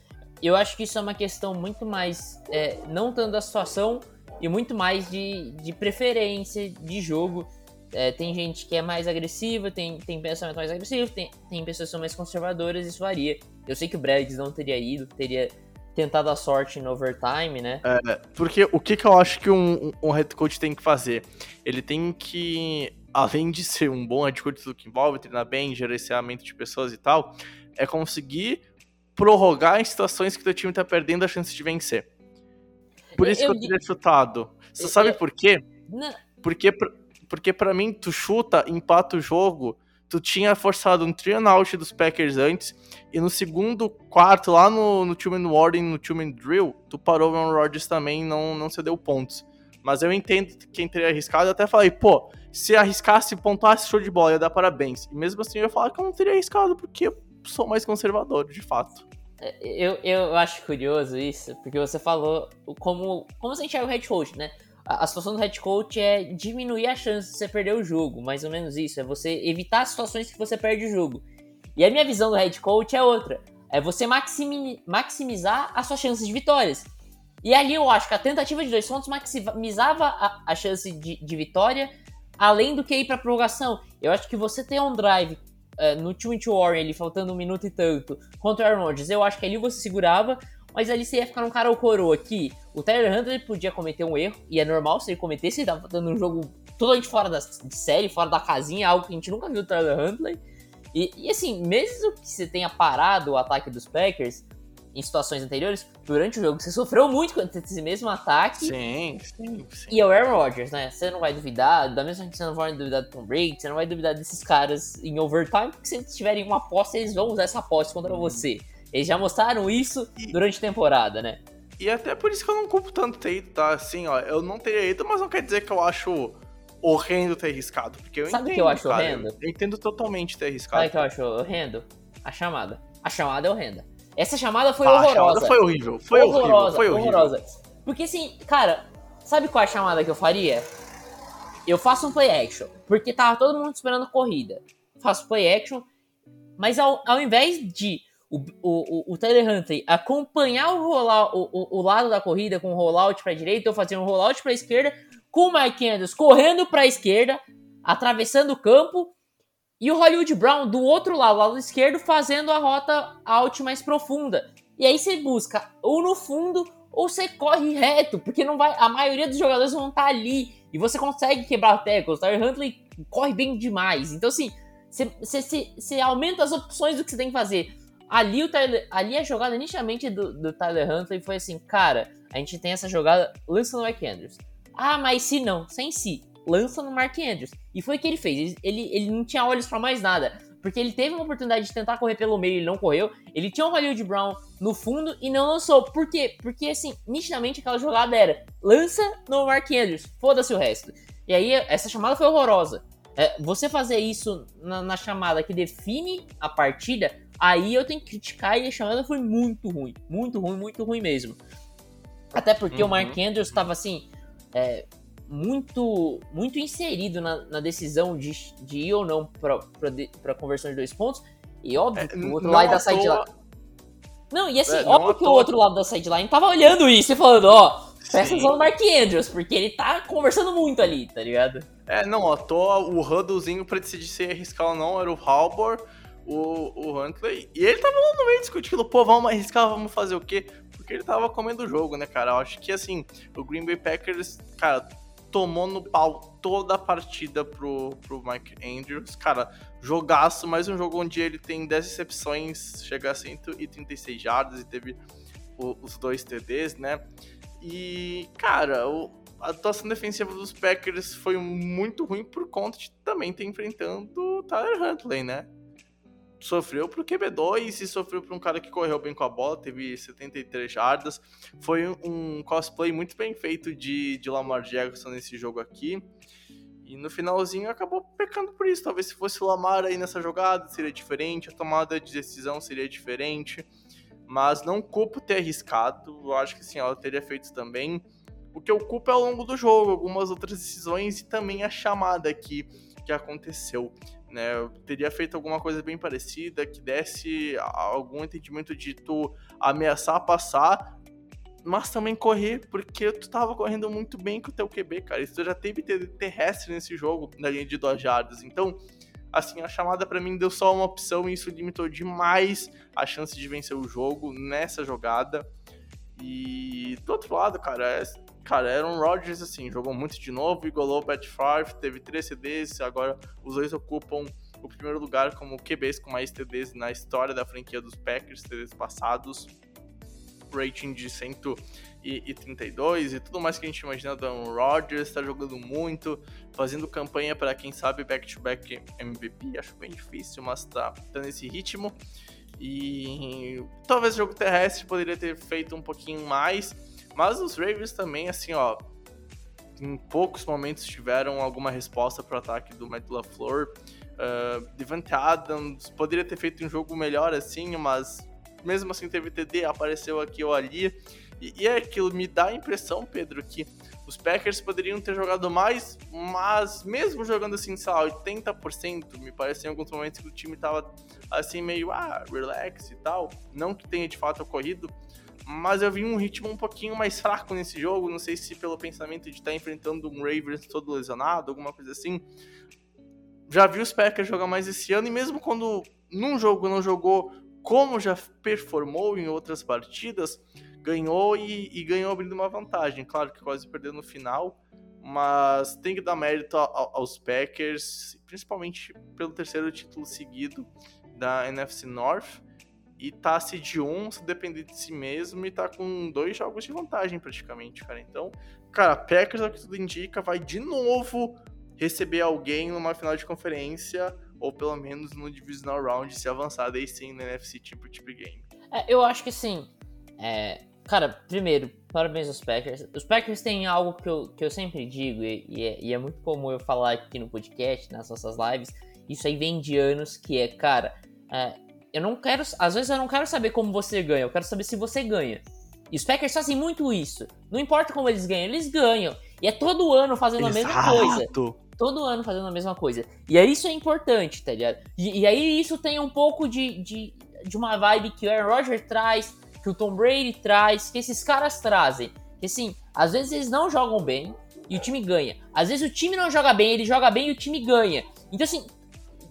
Eu acho que isso é uma questão muito mais. É, não tanto da situação e muito mais de, de preferência de jogo. É, tem gente que é mais agressiva, tem, tem pensamento mais agressivo, tem, tem pessoas que são mais conservadoras, isso varia. Eu sei que o Braggs não teria ido, teria tentado a sorte no overtime, né? É, porque o que, que eu acho que um, um head coach tem que fazer? Ele tem que, além de ser um bom head coach do que envolve, treinar bem, gerenciamento de pessoas e tal, é conseguir prorrogar em situações que o teu time tá perdendo a chance de vencer. Por isso eu, que eu teria chutado. Você eu, sabe por quê? Não. Porque porque para mim, tu chuta, empata o jogo. Tu tinha forçado um three and out dos Packers antes. E no segundo quarto, lá no, no Two-Man Warning, no Two-Man Drill, tu parou o Aaron Rodgers também não não cedeu pontos. Mas eu entendo quem teria arriscado. Eu até falei, pô, se arriscasse e pontuasse show de bola, ia dar parabéns. E mesmo assim eu ia falar que eu não teria arriscado, porque eu sou mais conservador, de fato. É, eu, eu acho curioso isso, porque você falou como, como você enxerga o head coach, né? A, situação do head coach é diminuir a chance de você perder o jogo, mais ou menos isso. É você evitar situações que você perde o jogo. E a minha visão do head coach é outra. É você maximi, maximizar as suas chances de vitórias. E ali eu acho que a tentativa de dois pontos maximizava a, a chance de, de, vitória, além do que ir para prorrogação. Eu acho que você ter um drive uh, no 2 Warren ali, faltando um minuto e tanto, contra o Aaron Rodgers, eu acho que ali você segurava mas ali você ia ficar num cara ou coroa aqui. O Tyler Huntley podia cometer um erro, e é normal se ele cometesse, ele tava dando um jogo totalmente fora da série, fora da casinha, algo que a gente nunca viu do Tyler Huntley. E, e, assim, mesmo que você tenha parado o ataque dos Packers em situações anteriores, durante o jogo você sofreu muito com esse mesmo ataque. Sim, sim, sim. E é o Aaron Rodgers, né? Você não vai duvidar, da mesma que você não vai duvidar do Tom Brady, você não vai duvidar desses caras em overtime, porque se eles tiverem uma aposta, eles vão usar essa aposta contra uhum. você. Eles já mostraram isso e, durante a temporada, né? E até por isso que eu não culpo tanto ter ido, tá? Assim, ó, eu não teria ido, mas não quer dizer que eu acho horrendo ter arriscado. Porque eu Sabe o que eu acho cara, horrendo? Eu, eu entendo totalmente ter arriscado. Sabe o que eu acho horrendo? A chamada. A chamada é horrenda. Essa chamada foi ah, horrorosa. A chamada foi horrível. Foi horrorosa, horrível. Foi horrível. horrorosa. Porque assim, cara, sabe qual é a chamada que eu faria? Eu faço um play action. Porque tava todo mundo esperando corrida. Faço play action. Mas ao, ao invés de o, o, o Tyler Huntley acompanhar o, rollout, o, o, lado da corrida com o rollout para a direita ou fazer um rollout para a esquerda, com o Mike Andrews correndo para a esquerda, atravessando o campo, e o Hollywood Brown do outro lado, lado esquerdo, fazendo a rota out mais profunda. E aí você busca ou no fundo ou você corre reto, porque não vai, a maioria dos jogadores vão estar tá ali e você consegue quebrar tackles. O Tyler Huntley corre bem demais. Então assim, você aumenta as opções do que você tem que fazer. Ali, o Tyler, ali a jogada inicialmente do, do Tyler Huntley foi assim, cara, a gente tem essa jogada, lança no Mike Andrews. Ah, mas se não, sem si, lança no Mark Andrews. E foi o que ele fez, ele, ele, não tinha olhos para mais nada. Porque ele teve uma oportunidade de tentar correr pelo meio, ele não correu. Ele tinha o Hollywood Brown no fundo e não lançou. Por quê? Porque, assim, nitidamente aquela jogada era lança no Mark Andrews, foda-se o resto. E aí, essa chamada foi horrorosa. É, você fazer isso na, na, chamada que define a partida, aí eu tenho que criticar e a chamada foi muito ruim. Muito ruim, muito ruim mesmo. Até porque uhum. o Mark Andrews estava assim. É, muito muito inserido na, na, decisão de, de ir ou não para conversão de dois pontos. E óbvio é, que o outro lado da sideline. Não, e assim, é, óbvio que o outro lado da sideline tava olhando isso e falando, ó, presta atenção no Mark Andrews, porque ele tá conversando muito ali, tá ligado? É, não, à toa o huddlezinho pra decidir se ia arriscar ou não era o Halbor, o, o Huntley, e ele tava lá no meio discutindo, pô, vamos arriscar, vamos fazer o quê? Porque ele tava comendo o jogo, né, cara? Eu acho que, assim, o Green Bay Packers, cara, tomou no pau toda a partida pro, pro Mike Andrews. Cara, jogaço, mais um jogo onde ele tem 10 recepções, chega a 136 jardas e teve o, os dois TDs, né? E, cara, o, a atuação defensiva dos Packers foi muito ruim por conta de também ter enfrentando o Tyler Huntley, né? Sofreu pro QB2 e sofreu para um cara que correu bem com a bola, teve 73 jardas. Foi um cosplay muito bem feito de, de Lamar Jackson nesse jogo aqui. E no finalzinho acabou pecando por isso. Talvez se fosse o Lamar aí nessa jogada seria diferente, a tomada de decisão seria diferente. Mas não culpo ter arriscado. Eu acho que sim, ela teria feito também. O que eu culpo é ao longo do jogo, algumas outras decisões e também a chamada aqui que aconteceu. Né, eu teria feito alguma coisa bem parecida, que desse algum entendimento de tu ameaçar passar, mas também correr, porque tu tava correndo muito bem com o teu QB, cara. Isso já teve terrestre nesse jogo, na linha de duas jardas. Então, assim, a chamada para mim deu só uma opção e isso limitou demais a chance de vencer o jogo nessa jogada. E do outro lado, cara, é, cara, Aaron Rodgers, assim, jogou muito de novo, igualou o Pat Favre, teve três CDs, agora os dois ocupam o primeiro lugar como QBs com mais TDs na história da franquia dos Packers, TDs passados rating de 132 e tudo mais que a gente imagina do Aaron Rodgers, está jogando muito, fazendo campanha para quem sabe back-to-back -back MVP, acho bem difícil, mas tá, tá nesse ritmo. E talvez o jogo terrestre poderia ter feito um pouquinho mais, mas os Ravens também, assim, ó, em poucos momentos tiveram alguma resposta para o ataque do Matt LaFleur. Uh, Devante Adams poderia ter feito um jogo melhor assim, mas mesmo assim teve TD, apareceu aqui ou ali. E, e é aquilo, me dá a impressão, Pedro, que os Packers poderiam ter jogado mais, mas mesmo jogando assim, sei lá, 80%, me parece em alguns momentos que o time tava assim, meio, ah, relax e tal. Não que tenha de fato ocorrido, mas eu vi um ritmo um pouquinho mais fraco nesse jogo. Não sei se pelo pensamento de estar tá enfrentando um Ravens todo lesionado, alguma coisa assim. Já vi os Packers jogar mais esse ano, e mesmo quando num jogo não jogou como já performou em outras partidas, ganhou e, e ganhou abrindo uma vantagem. Claro que quase perdeu no final, mas tem que dar mérito aos Packers, principalmente pelo terceiro título seguido da NFC North. E tá se de um, se depender de si mesmo, e tá com dois jogos de vantagem praticamente, cara. Então, cara, Packers, ao que tudo indica, vai de novo receber alguém numa final de conferência ou pelo menos no Divisional Round se avançar daí sim no NFC tipo tipo game. É, eu acho que sim. É, cara, primeiro, parabéns aos Packers. Os Packers têm algo que eu, que eu sempre digo, e, e, é, e é muito comum eu falar aqui no podcast, nas nossas lives. Isso aí vem de anos, que é, cara, é, eu não quero. Às vezes eu não quero saber como você ganha, eu quero saber se você ganha. E os Packers fazem muito isso. Não importa como eles ganham, eles ganham. E é todo ano fazendo Exato. a mesma coisa todo ano fazendo a mesma coisa. E aí isso é importante, tá ligado? E, e aí isso tem um pouco de, de, de, uma vibe que o Aaron Rodgers traz, que o Tom Brady traz, que esses caras trazem. Que assim, às vezes eles não jogam bem e o time ganha. Às vezes o time não joga bem, ele joga bem e o time ganha. Então assim,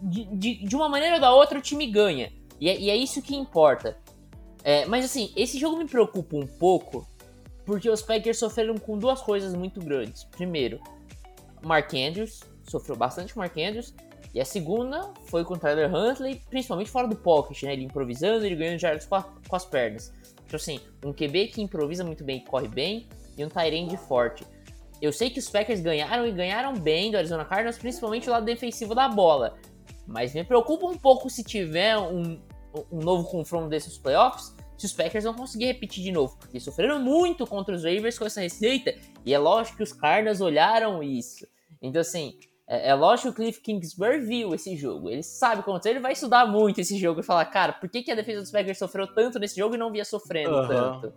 de, de, de uma maneira ou da outra o time ganha. E é, e é isso que importa. É, mas assim, esse jogo me preocupa um pouco, porque os Packers sofreram com duas coisas muito grandes. Primeiro, Mark Andrews, sofreu bastante com Mark Andrews. E a segunda foi com o Tyler Huntley, principalmente fora do pocket, né? Ele improvisando, ele ganhando jardas com, com, as pernas. Então, assim, um QB que improvisa muito bem, corre bem, e um Tyrande forte. Eu sei que os Packers ganharam e ganharam bem do Arizona Cardinals, principalmente o lado defensivo da bola. Mas me preocupa um pouco se tiver um, um novo confronto desses playoffs, se os Packers vão conseguir repetir de novo, porque sofreram muito contra os Ravens com essa receita, e é lógico que os Cardinals olharam isso. Então, assim, é, é lógico que o Cliff Kingsbury viu esse jogo, ele sabe como ele vai estudar muito esse jogo e falar, cara, por que, que a defesa dos Packers sofreu tanto nesse jogo e não via sofrendo uhum. tanto?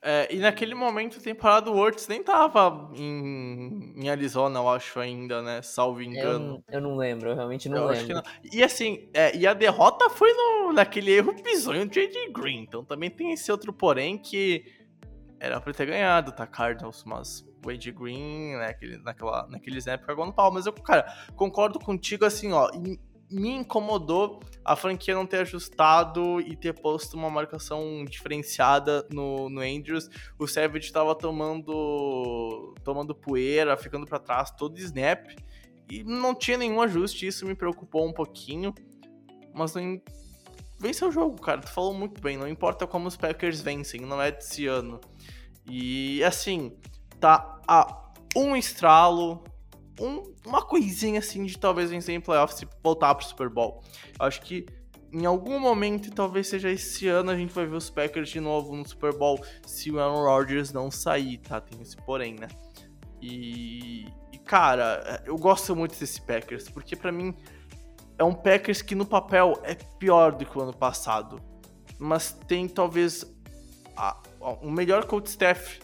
É, e naquele momento a temporada do Words nem tava em, em, Arizona, eu acho, ainda, né? Salvo engano. Eu, eu não lembro, eu realmente não eu lembro. Não. E assim, é, e a derrota foi no, naquele erro bizonho do J.J. Green. Então também tem esse outro porém que era pra ter ganhado, tá? Cardinals, mas o AJ Green, né, naquela, naquele snap pegou no pau. Mas eu, cara, concordo contigo assim, ó me incomodou a franquia não ter ajustado e ter posto uma marcação diferenciada no, no Andrews. O Savage estava tomando tomando poeira, ficando para trás todo snap e não tinha nenhum ajuste. Isso me preocupou um pouquinho, mas não venceu o jogo, cara. Tu falou muito bem. Não importa como os Packers vencem, não é desse ano. E assim, tá a um estralo um, uma coisinha assim de talvez vencer em playoffs e voltar pro Super Bowl. Acho que em algum momento, talvez seja esse ano, a gente vai ver os Packers de novo no Super Bowl se o Aaron Rodgers não sair, tá? Tem esse porém, né? E, e cara, eu gosto muito desse Packers, porque para mim é um Packers que no papel é pior do que o ano passado, mas tem talvez a, a, o melhor coach staff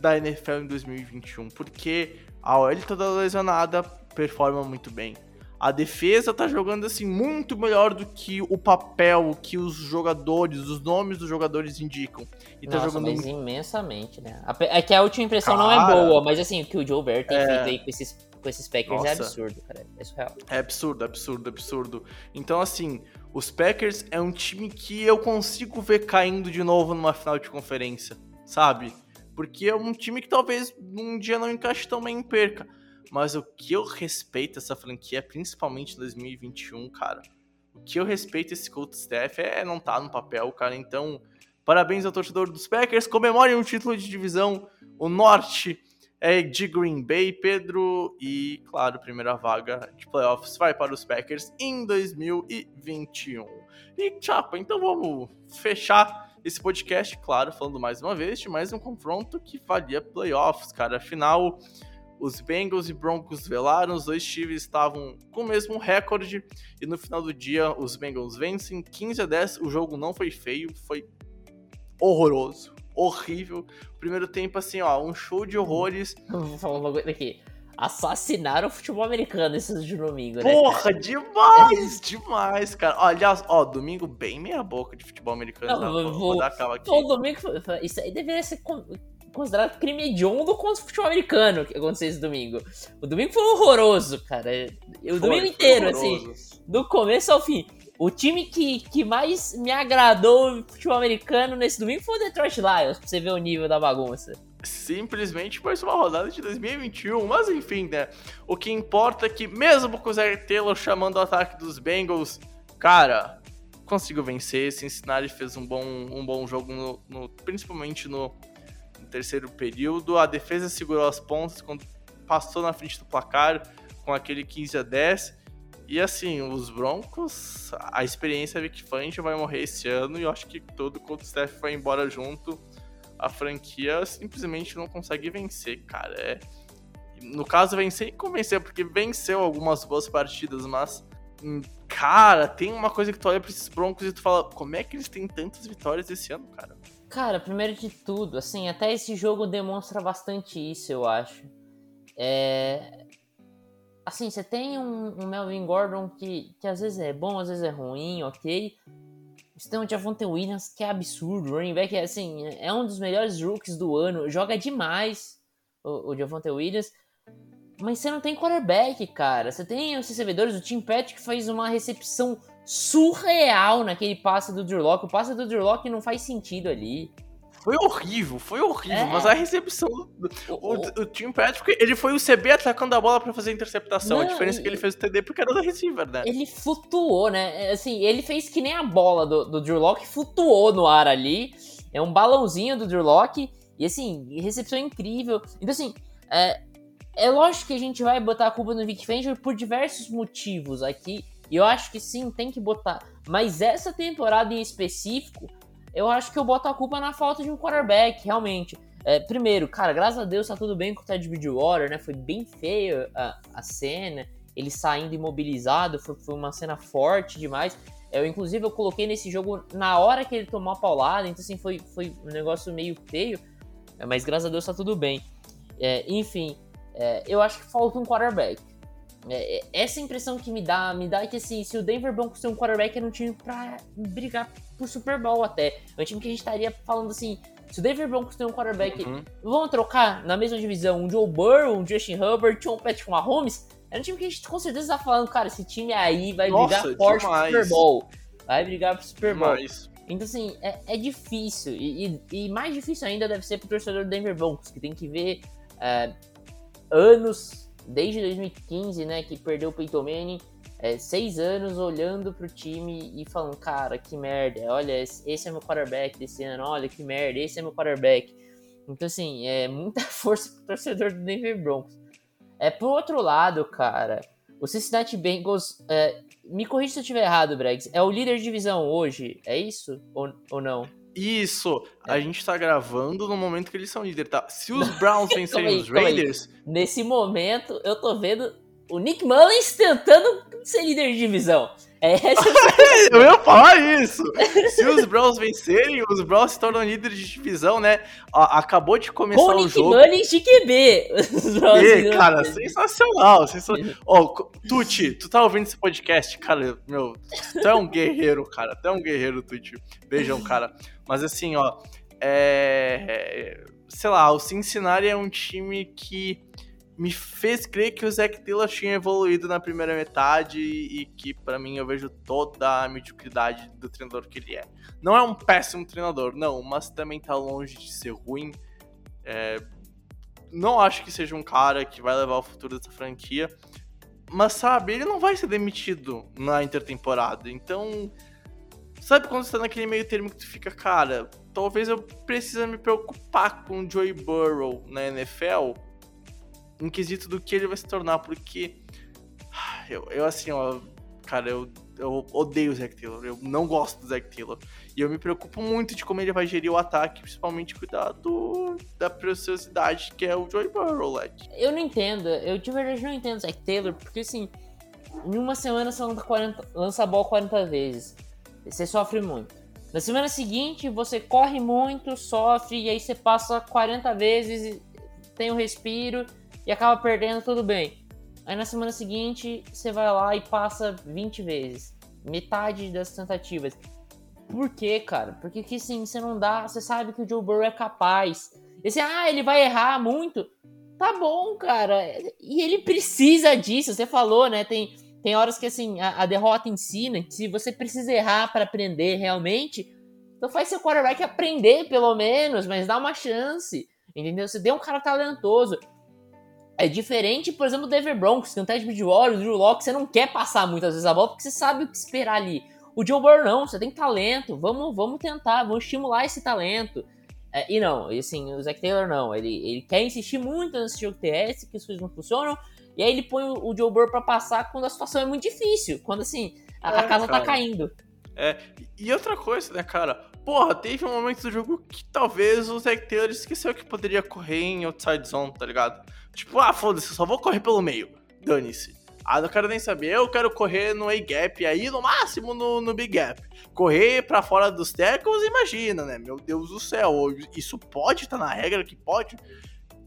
da NFL em 2021, porque a OL toda lesionada performa muito bem. A defesa tá jogando assim muito melhor do que o papel que os jogadores, os nomes dos jogadores indicam. E tá Nossa, jogando mas muito... imensamente, né? É que a última impressão cara... não é boa, mas assim, o que o Joe Bear tem é... feito aí com esses, com esses Packers é Nossa. é absurdo, cara. É surreal. É absurdo, absurdo, absurdo. Então, assim, os Packers é um time que eu consigo ver caindo de novo numa final de conferência, sabe? Porque é um time que talvez um dia não encaixe tão bem em perca. Mas o que eu respeito essa franquia, principalmente em 2021, cara. O que eu respeito esse Colt Staff é não tá no papel, cara. Então, parabéns ao torcedor dos Packers. Comemorem o título de divisão. O Norte é de Green Bay, Pedro. E, claro, primeira vaga de playoffs vai para os Packers em 2021. E, chapa, então vamos fechar esse podcast, claro, falando mais uma vez de mais um confronto que valia playoffs, cara. Afinal, os Bengals e Broncos velaram, os dois times estavam com o mesmo recorde e no final do dia os Bengals vencem 15 a 10. O jogo não foi feio, foi horroroso, horrível. Primeiro tempo, assim, ó, um show de horrores. Vou falar uma coisa aqui assassinaram o futebol americano esses de domingo, né? Porra, demais, demais, cara. Aliás, ó, domingo bem meia boca de futebol americano. Não, vou, vou, dar aquela aqui. O domingo, isso aí deveria ser considerado crime hediondo contra o futebol americano que aconteceu esse domingo. O domingo foi horroroso, cara. O foi, domingo inteiro, assim, do começo ao fim. O time que, que mais me agradou no futebol americano nesse domingo foi o Detroit Lions, pra você ver o nível da bagunça simplesmente foi uma rodada de 2021. Mas enfim, né? O que importa é que, mesmo com o Zé Taylor chamando o ataque dos Bengals, cara, conseguiu vencer. Cincinnati fez um bom, um bom jogo, no, no principalmente no, no, terceiro período. A defesa segurou as pontas quando passou na frente do placar com aquele 15 a 10. E assim, os Broncos, a experiência Vic Fangio vai morrer esse ano e eu acho que todo o staff vai embora junto a franquia simplesmente não consegue vencer, cara. É... No caso, vencer e convencer, porque venceu algumas boas partidas, mas. Hum, cara, tem uma coisa que tu olha pra esses Broncos e tu fala, como é que eles têm tantas vitórias esse ano, cara? Cara, primeiro de tudo, assim, até esse jogo demonstra bastante isso, eu acho. É. Assim, você tem um, um Melvin Gordon que, que às vezes é bom, às vezes é ruim, ok. Você tem o Javonte Williams, que é absurdo. O running back é, assim, é um dos melhores rookies do ano. Joga demais o, o Williams. Mas você não tem quarterback, cara. Você tem os recebedores. O Tim Patrick faz uma recepção surreal naquele passe do Drew. O passe do Drew não faz sentido ali. Foi horrível, foi horrível, é. mas a recepção. O, o, o, Tim Patrick, ele foi o CB atacando a bola para fazer a interceptação. Não, a diferença é que ele fez o TD porque era o receiver, né? Ele flutuou, né? É, assim, ele fez que nem a bola do, do Drew Locke, flutuou no ar ali. É um balãozinho do Drew Locke. E assim, recepção incrível. Então, assim, é, é lógico que a gente vai botar a culpa no Vic Fangio por diversos motivos aqui. E eu acho que sim, tem que botar. Mas essa temporada em específico, eu acho que eu boto a culpa na falta de um quarterback, realmente. É, primeiro, cara, graças a Deus tá tudo bem com o Ted Bridgewater, né? Foi bem feio a, a cena, ele saindo imobilizado, foi, foi uma cena forte demais. Eu, inclusive, eu coloquei nesse jogo na hora que ele tomou a paulada, então assim, foi, foi um negócio meio feio, mas graças a Deus tá tudo bem. É, enfim, é, eu acho que falta um quarterback. É, é, essa impressão que me dá, me dá é que assim, se o Denver Broncos tem um quarterback, era um time pra brigar por Super Bowl até. É um time que a gente estaria falando assim, se o Denver Broncos tem um quarterback, uhum. vão trocar na mesma divisão um Joe Burrow, um Justin Herbert, um Patrick Mahomes? Era um time que a gente com certeza tá falando, cara, esse time aí vai Nossa, brigar forte pro Super Bowl. Vai brigar pro Super Bowl. Demais. Então, assim, é, é difícil. E, e, e, mais difícil ainda deve ser pro torcedor do Denver Broncos, que tem que ver é, anos, desde 2015, né, que perdeu o Peyton Manning, é, seis anos olhando pro time e falando, cara, que merda, olha, esse é meu quarterback desse ano, olha que merda, esse é meu quarterback. Então, assim, é muita *laughs* força pro torcedor do Denver Broncos. É, pro outro lado, cara, o Cincinnati Bengals, é, me corrija se eu estiver errado, Bregs, é o líder de divisão hoje, é isso ou, ou não? Isso, é. a gente tá gravando no momento que eles são líderes, tá? Se os *laughs* Browns vencerem os Raiders... Nesse momento, eu tô vendo o Nick Mullins tentando ser líder de divisão. É essa *laughs* Eu ia falar isso. Se os Browns vencerem, os Browns se tornam líderes de divisão, né? Acabou de começar Com o Nick jogo. Mullins de QB. E, *laughs* cara, sensacional. sensacional. oh, Tuti, tu tá ouvindo esse podcast? Cara, meu, tu é um guerreiro, cara. Tu é um guerreiro, Tuti. Beijão, cara. Mas assim, ó, é... Sei lá, o Cincinnati é um time que me fez crer que o Zac Taylor tinha evoluído na primeira metade e que, para mim, eu vejo toda a mediocridade do treinador que ele é. Não é um péssimo treinador, não, mas também tá longe de ser ruim. É... Não acho que seja um cara que vai levar o futuro dessa franquia. Mas, sabe, ele não vai ser demitido na intertemporada. Então, sabe quando você tá naquele meio termo que tu fica, cara, talvez eu precise me preocupar com o Joey Burrow na NFL? um quesito do que ele vai se tornar, porque *sighs* eu, eu assim, ó, cara, eu, eu odeio o Zac Taylor, eu não gosto do Zac Taylor. E eu me preocupo muito de como ele vai gerir o ataque, principalmente cuidar do, da preciosidade que é o Joey Burrow, like. Eu não entendo, eu de verdade não entendo o Zac Taylor, porque assim, em uma semana você lança, 40, lança a bola 40 vezes, você sofre muito. Na semana seguinte, você corre muito, sofre, e aí você passa 40 vezes, tem um respiro, e acaba perdendo, tudo bem. Aí na semana seguinte, você vai lá e passa 20 vezes. Metade das tentativas. Por quê, cara? Porque que sim, você não dá. Você sabe que o Joe Burrow é capaz. E você, ah, ele vai errar muito. Tá bom, cara. E ele precisa disso. Você falou, né? Tem, tem horas que assim, a, a derrota ensina que se você precisa errar para aprender realmente, então faz seu quarterback aprender pelo menos, mas dá uma chance. Entendeu? Você deu um cara talentoso. É diferente, por exemplo, do Denver Broncos, que no Ted Bridgewater, o Drew Locke, você não quer passar muitas vezes a bola porque você sabe o que esperar ali. O Joe Burrow não, você tem talento, vamos, vamos tentar, vamos estimular esse talento. É, e não, assim, o Zach Taylor não, ele, ele quer insistir muito nesse jogo terrestre, que as coisas não funcionam, e aí ele põe o, Joe Burrow pra passar quando a situação é muito difícil, quando assim, a, é, a casa tá cara. tá caindo. É, e outra coisa, né, cara? Porra, teve um momento do jogo que talvez o Zach Taylor esqueceu que poderia correr em outside zone, tá ligado? Tipo, ah, foda-se, só vou correr pelo meio. Dane-se. Ah, não quero nem saber, eu quero correr no A-gap aí, no máximo no, no Big Gap. Correr para fora dos tackles, imagina, né? Meu Deus do céu, isso pode estar tá na regra que pode?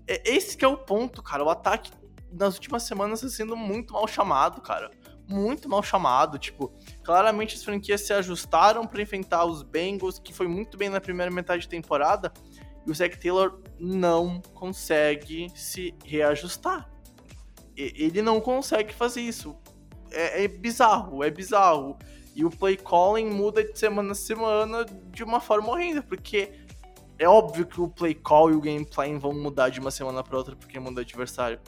É, esse que é o ponto, cara. O ataque nas últimas semanas está sendo muito mal chamado, cara. Muito mal chamado, tipo, claramente as franquias se ajustaram para enfrentar os Bengals, que foi muito bem na primeira metade de temporada, e o Zac Taylor não consegue se reajustar. Ele não consegue fazer isso. É, é bizarro, é bizarro. E o play calling muda de semana a semana de uma forma horrenda, porque é óbvio que o play call e o gameplay vão mudar de uma semana para outra porque muda adversário.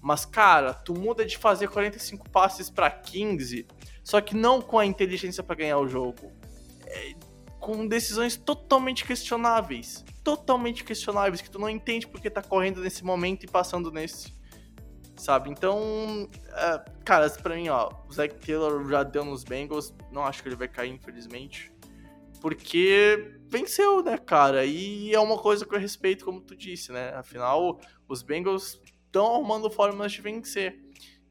Mas, cara, tu muda de fazer 45 passes para 15, só que não com a inteligência para ganhar o jogo. É, com decisões totalmente questionáveis. Totalmente questionáveis, que tu não entende porque tá correndo nesse momento e passando nesse. sabe? Então, é, cara, pra mim, ó, o Zach Taylor já deu nos Bengals, não acho que ele vai cair, infelizmente, porque venceu, né, cara? E é uma coisa que eu respeito, como tu disse, né? Afinal, os Bengals estão arrumando formas de vencer.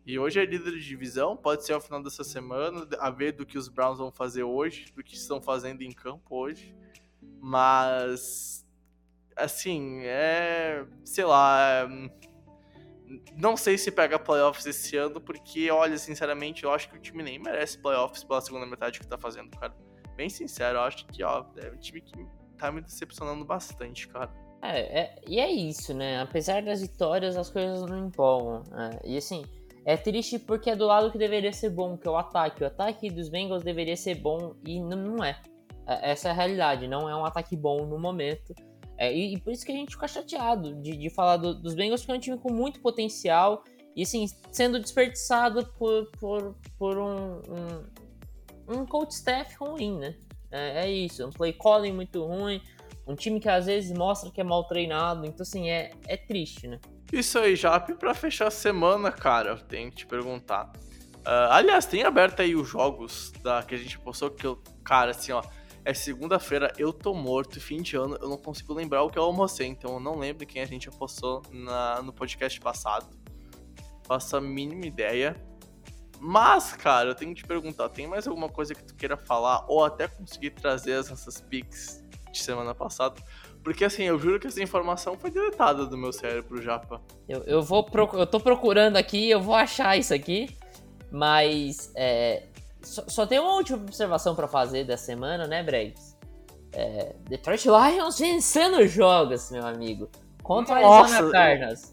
E hoje é líder de divisão, pode ser ao final dessa semana, a ver do que os Browns vão fazer hoje, do que estão fazendo em campo hoje. Mas, assim, é. Sei lá. Não sei se pega playoffs esse ano, porque, olha, sinceramente, eu acho que o time nem merece playoffs pela segunda metade que tá fazendo, cara. Bem sincero, eu acho que, ó, é um time que tá me decepcionando bastante, cara. É, é e é isso, né? Apesar das vitórias, as coisas não empolgam. É, e assim, é triste porque é do lado que deveria ser bom, que é o ataque. O ataque dos Bengals deveria ser bom e não é. é essa é a realidade, não é um ataque bom no momento. É, e, e, por isso que a gente fica chateado de, de falar do, dos Bengals, que é um time com muito potencial e assim, sendo desperdiçado por, por, por um, um, um coach staff ruim, né? É, é, isso, um play calling muito ruim, um time que às vezes mostra que é mal treinado, então assim, é, é triste, né? Isso aí, Jap, pra fechar a semana, cara, eu tenho que te perguntar. Uh, aliás, tem aberto aí os jogos da, que a gente postou, que eu, cara, assim, ó, é segunda-feira, eu tô morto, fim de ano, eu não consigo lembrar o que eu almocei, então eu não lembro quem a gente apostou na, no podcast passado. Faço a mínima ideia. Mas, cara, eu tenho que te perguntar, tem mais alguma coisa que tu queira falar ou até conseguir trazer essas pics de semana passada? Porque assim, eu juro que essa informação foi deletada do meu cérebro, Japa. Eu, eu vou eu tô procurando aqui, eu vou achar isso aqui, mas é, só, só tem uma última observação para fazer da semana, né, Bregs? É, Detroit Lions vencendo jogos, meu amigo. Contra o Arizona Cardinals.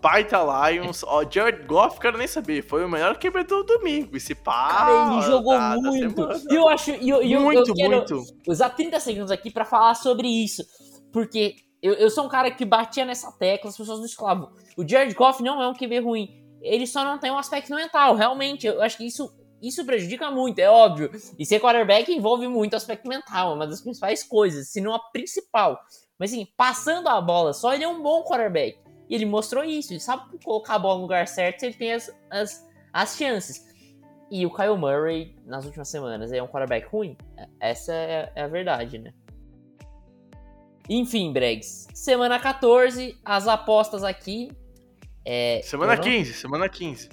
Baita Lions. Ó, Jared Goff, quero nem saber. Foi o melhor QB do domingo. Esse pá. Cara, ele jogou da, muito. E eu acho. Eu, eu, muito, eu quero muito. usar 30 segundos aqui para falar sobre isso. Porque eu, eu sou um cara que batia nessa tecla, as pessoas não esclavam. O Jared Goff não é um QB ruim. Ele só não tem um aspecto mental. Realmente, eu acho que isso isso prejudica muito, é óbvio. E ser quarterback envolve muito aspecto mental, é uma das principais coisas, se não a principal. Mas assim, passando a bola só, ele é um bom quarterback. E ele mostrou isso, ele sabe colocar a bola no lugar certo, ele tem as, as, as chances. E o Kyle Murray, nas últimas semanas, é um quarterback ruim. Essa é, é a verdade, né? Enfim, Bregs. Semana 14, as apostas aqui. É, semana não... 15, semana 15.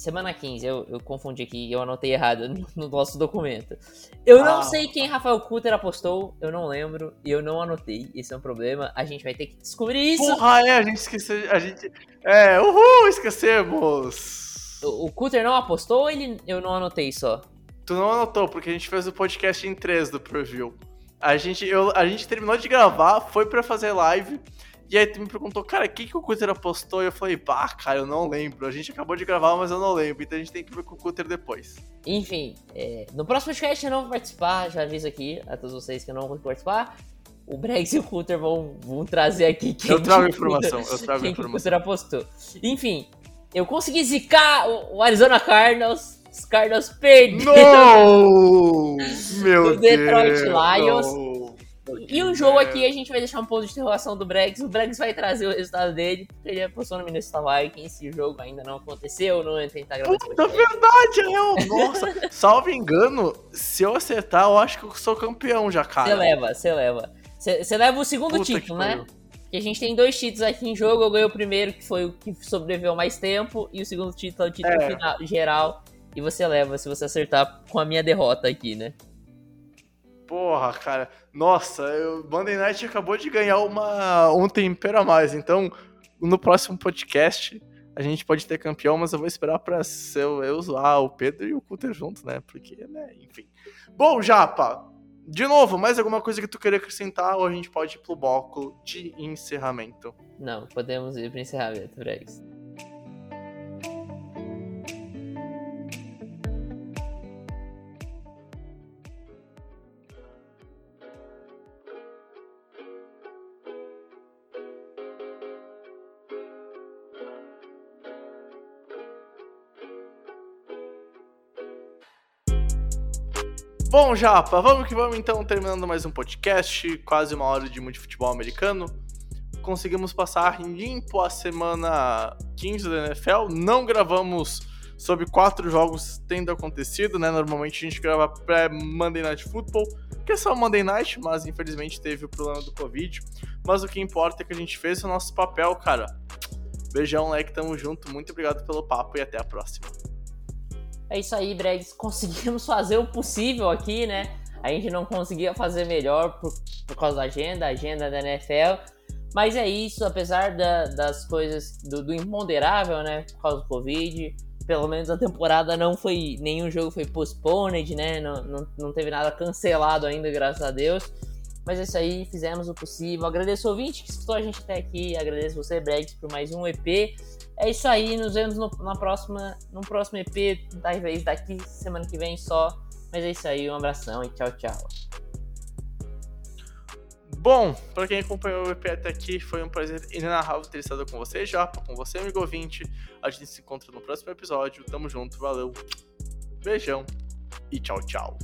Semana 15, eu, eu confundi aqui, eu anotei errado no, no nosso documento. Eu não ah. sei quem Rafael Kutter apostou, eu não lembro, e eu não anotei, esse é um problema, a gente vai ter que descobrir isso. Porra, é, a gente esqueceu, a gente... É, uhul, esquecemos! O, o Kutter não apostou ou ele, eu não anotei só? Tu não anotou, porque a gente fez o podcast em 3 do preview. A gente, eu, a gente terminou de gravar, foi para fazer live... E aí tu me perguntou, cara, o que, que o Cutter apostou? E eu falei, pá, cara, eu não lembro. A gente acabou de gravar, mas eu não lembro. Então a gente tem que ver com o Cutter depois. Enfim, é, no próximo podcast eu não vou participar, já aviso aqui a todos vocês que eu não vou participar. O Brex e o Cutter vão, vão trazer aqui quem Eu trago informação, eu trago *laughs* quem informação. o Cutter apostou. Enfim, eu consegui zicar o Arizona Cardinals. Os Cardinals perderam. *laughs* Meu Deus! Detroit Lions. E o jogo aqui a gente vai deixar um ponto de interrogação do Bregs. O Bregs vai trazer o resultado dele, porque ele apostou no Minnesota Vikings. Se o jogo ainda não aconteceu, não vai tentar gravar Puta verdade, eu, nossa, *laughs* salvo engano, se eu acertar, eu acho que eu sou campeão já, cara. Você leva, você leva. Você leva o segundo Puta título, né? Que a gente tem dois títulos aqui em jogo. Eu ganhei o primeiro, que foi o que sobreviveu mais tempo, e o segundo título é o título é. final, geral. E você leva se você acertar com a minha derrota aqui, né? Porra, cara. Nossa, o Monday Night acabou de ganhar uma, um tempero a mais. Então, no próximo podcast, a gente pode ter campeão, mas eu vou esperar pra ser eu zoar o Pedro e o Cutter juntos, né? Porque, né, enfim. Bom, Japa, de novo, mais alguma coisa que tu queria acrescentar ou a gente pode ir pro bloco de encerramento? Não, podemos ir pro encerramento, Bregs. Bom, Japa, vamos que vamos então, terminando mais um podcast, quase uma hora de muito futebol americano. conseguimos passar limpo a semana 15 da NFL. Não gravamos sobre quatro jogos tendo acontecido, né? Normalmente a gente grava pré-Monday Night Football, que é só Monday Night, mas infelizmente teve o problema do Covid. Mas o que importa é que a gente fez o nosso papel, cara. Beijão, leque, tamo junto. Muito obrigado pelo papo e até a próxima. É isso aí, Bregs. *laughs* Conseguimos fazer o possível aqui, né? A gente não conseguia fazer melhor por, por causa da agenda, agenda da NFL. Mas é isso, apesar da, das coisas do, do imponderável, né? Por causa do Covid. Pelo menos a temporada não foi. Nenhum jogo foi postponed, né? Não, não, não teve nada cancelado ainda, graças a Deus. Mas é isso aí, fizemos o possível. Agradeço o ouvinte que escutou a gente até aqui. Agradeço você, Bregs, por mais um EP. É isso aí, nos vemos no, na próxima, no próximo EP, talvez daqui semana que vem só. Mas é isso aí, um abração e tchau, tchau. Bom, para quem acompanhou o EP até aqui, foi um prazer inenarrável ter estado com você, Japa, com você, amigo ouvinte. A gente se encontra no próximo episódio. Tamo junto, valeu. Beijão e tchau, tchau.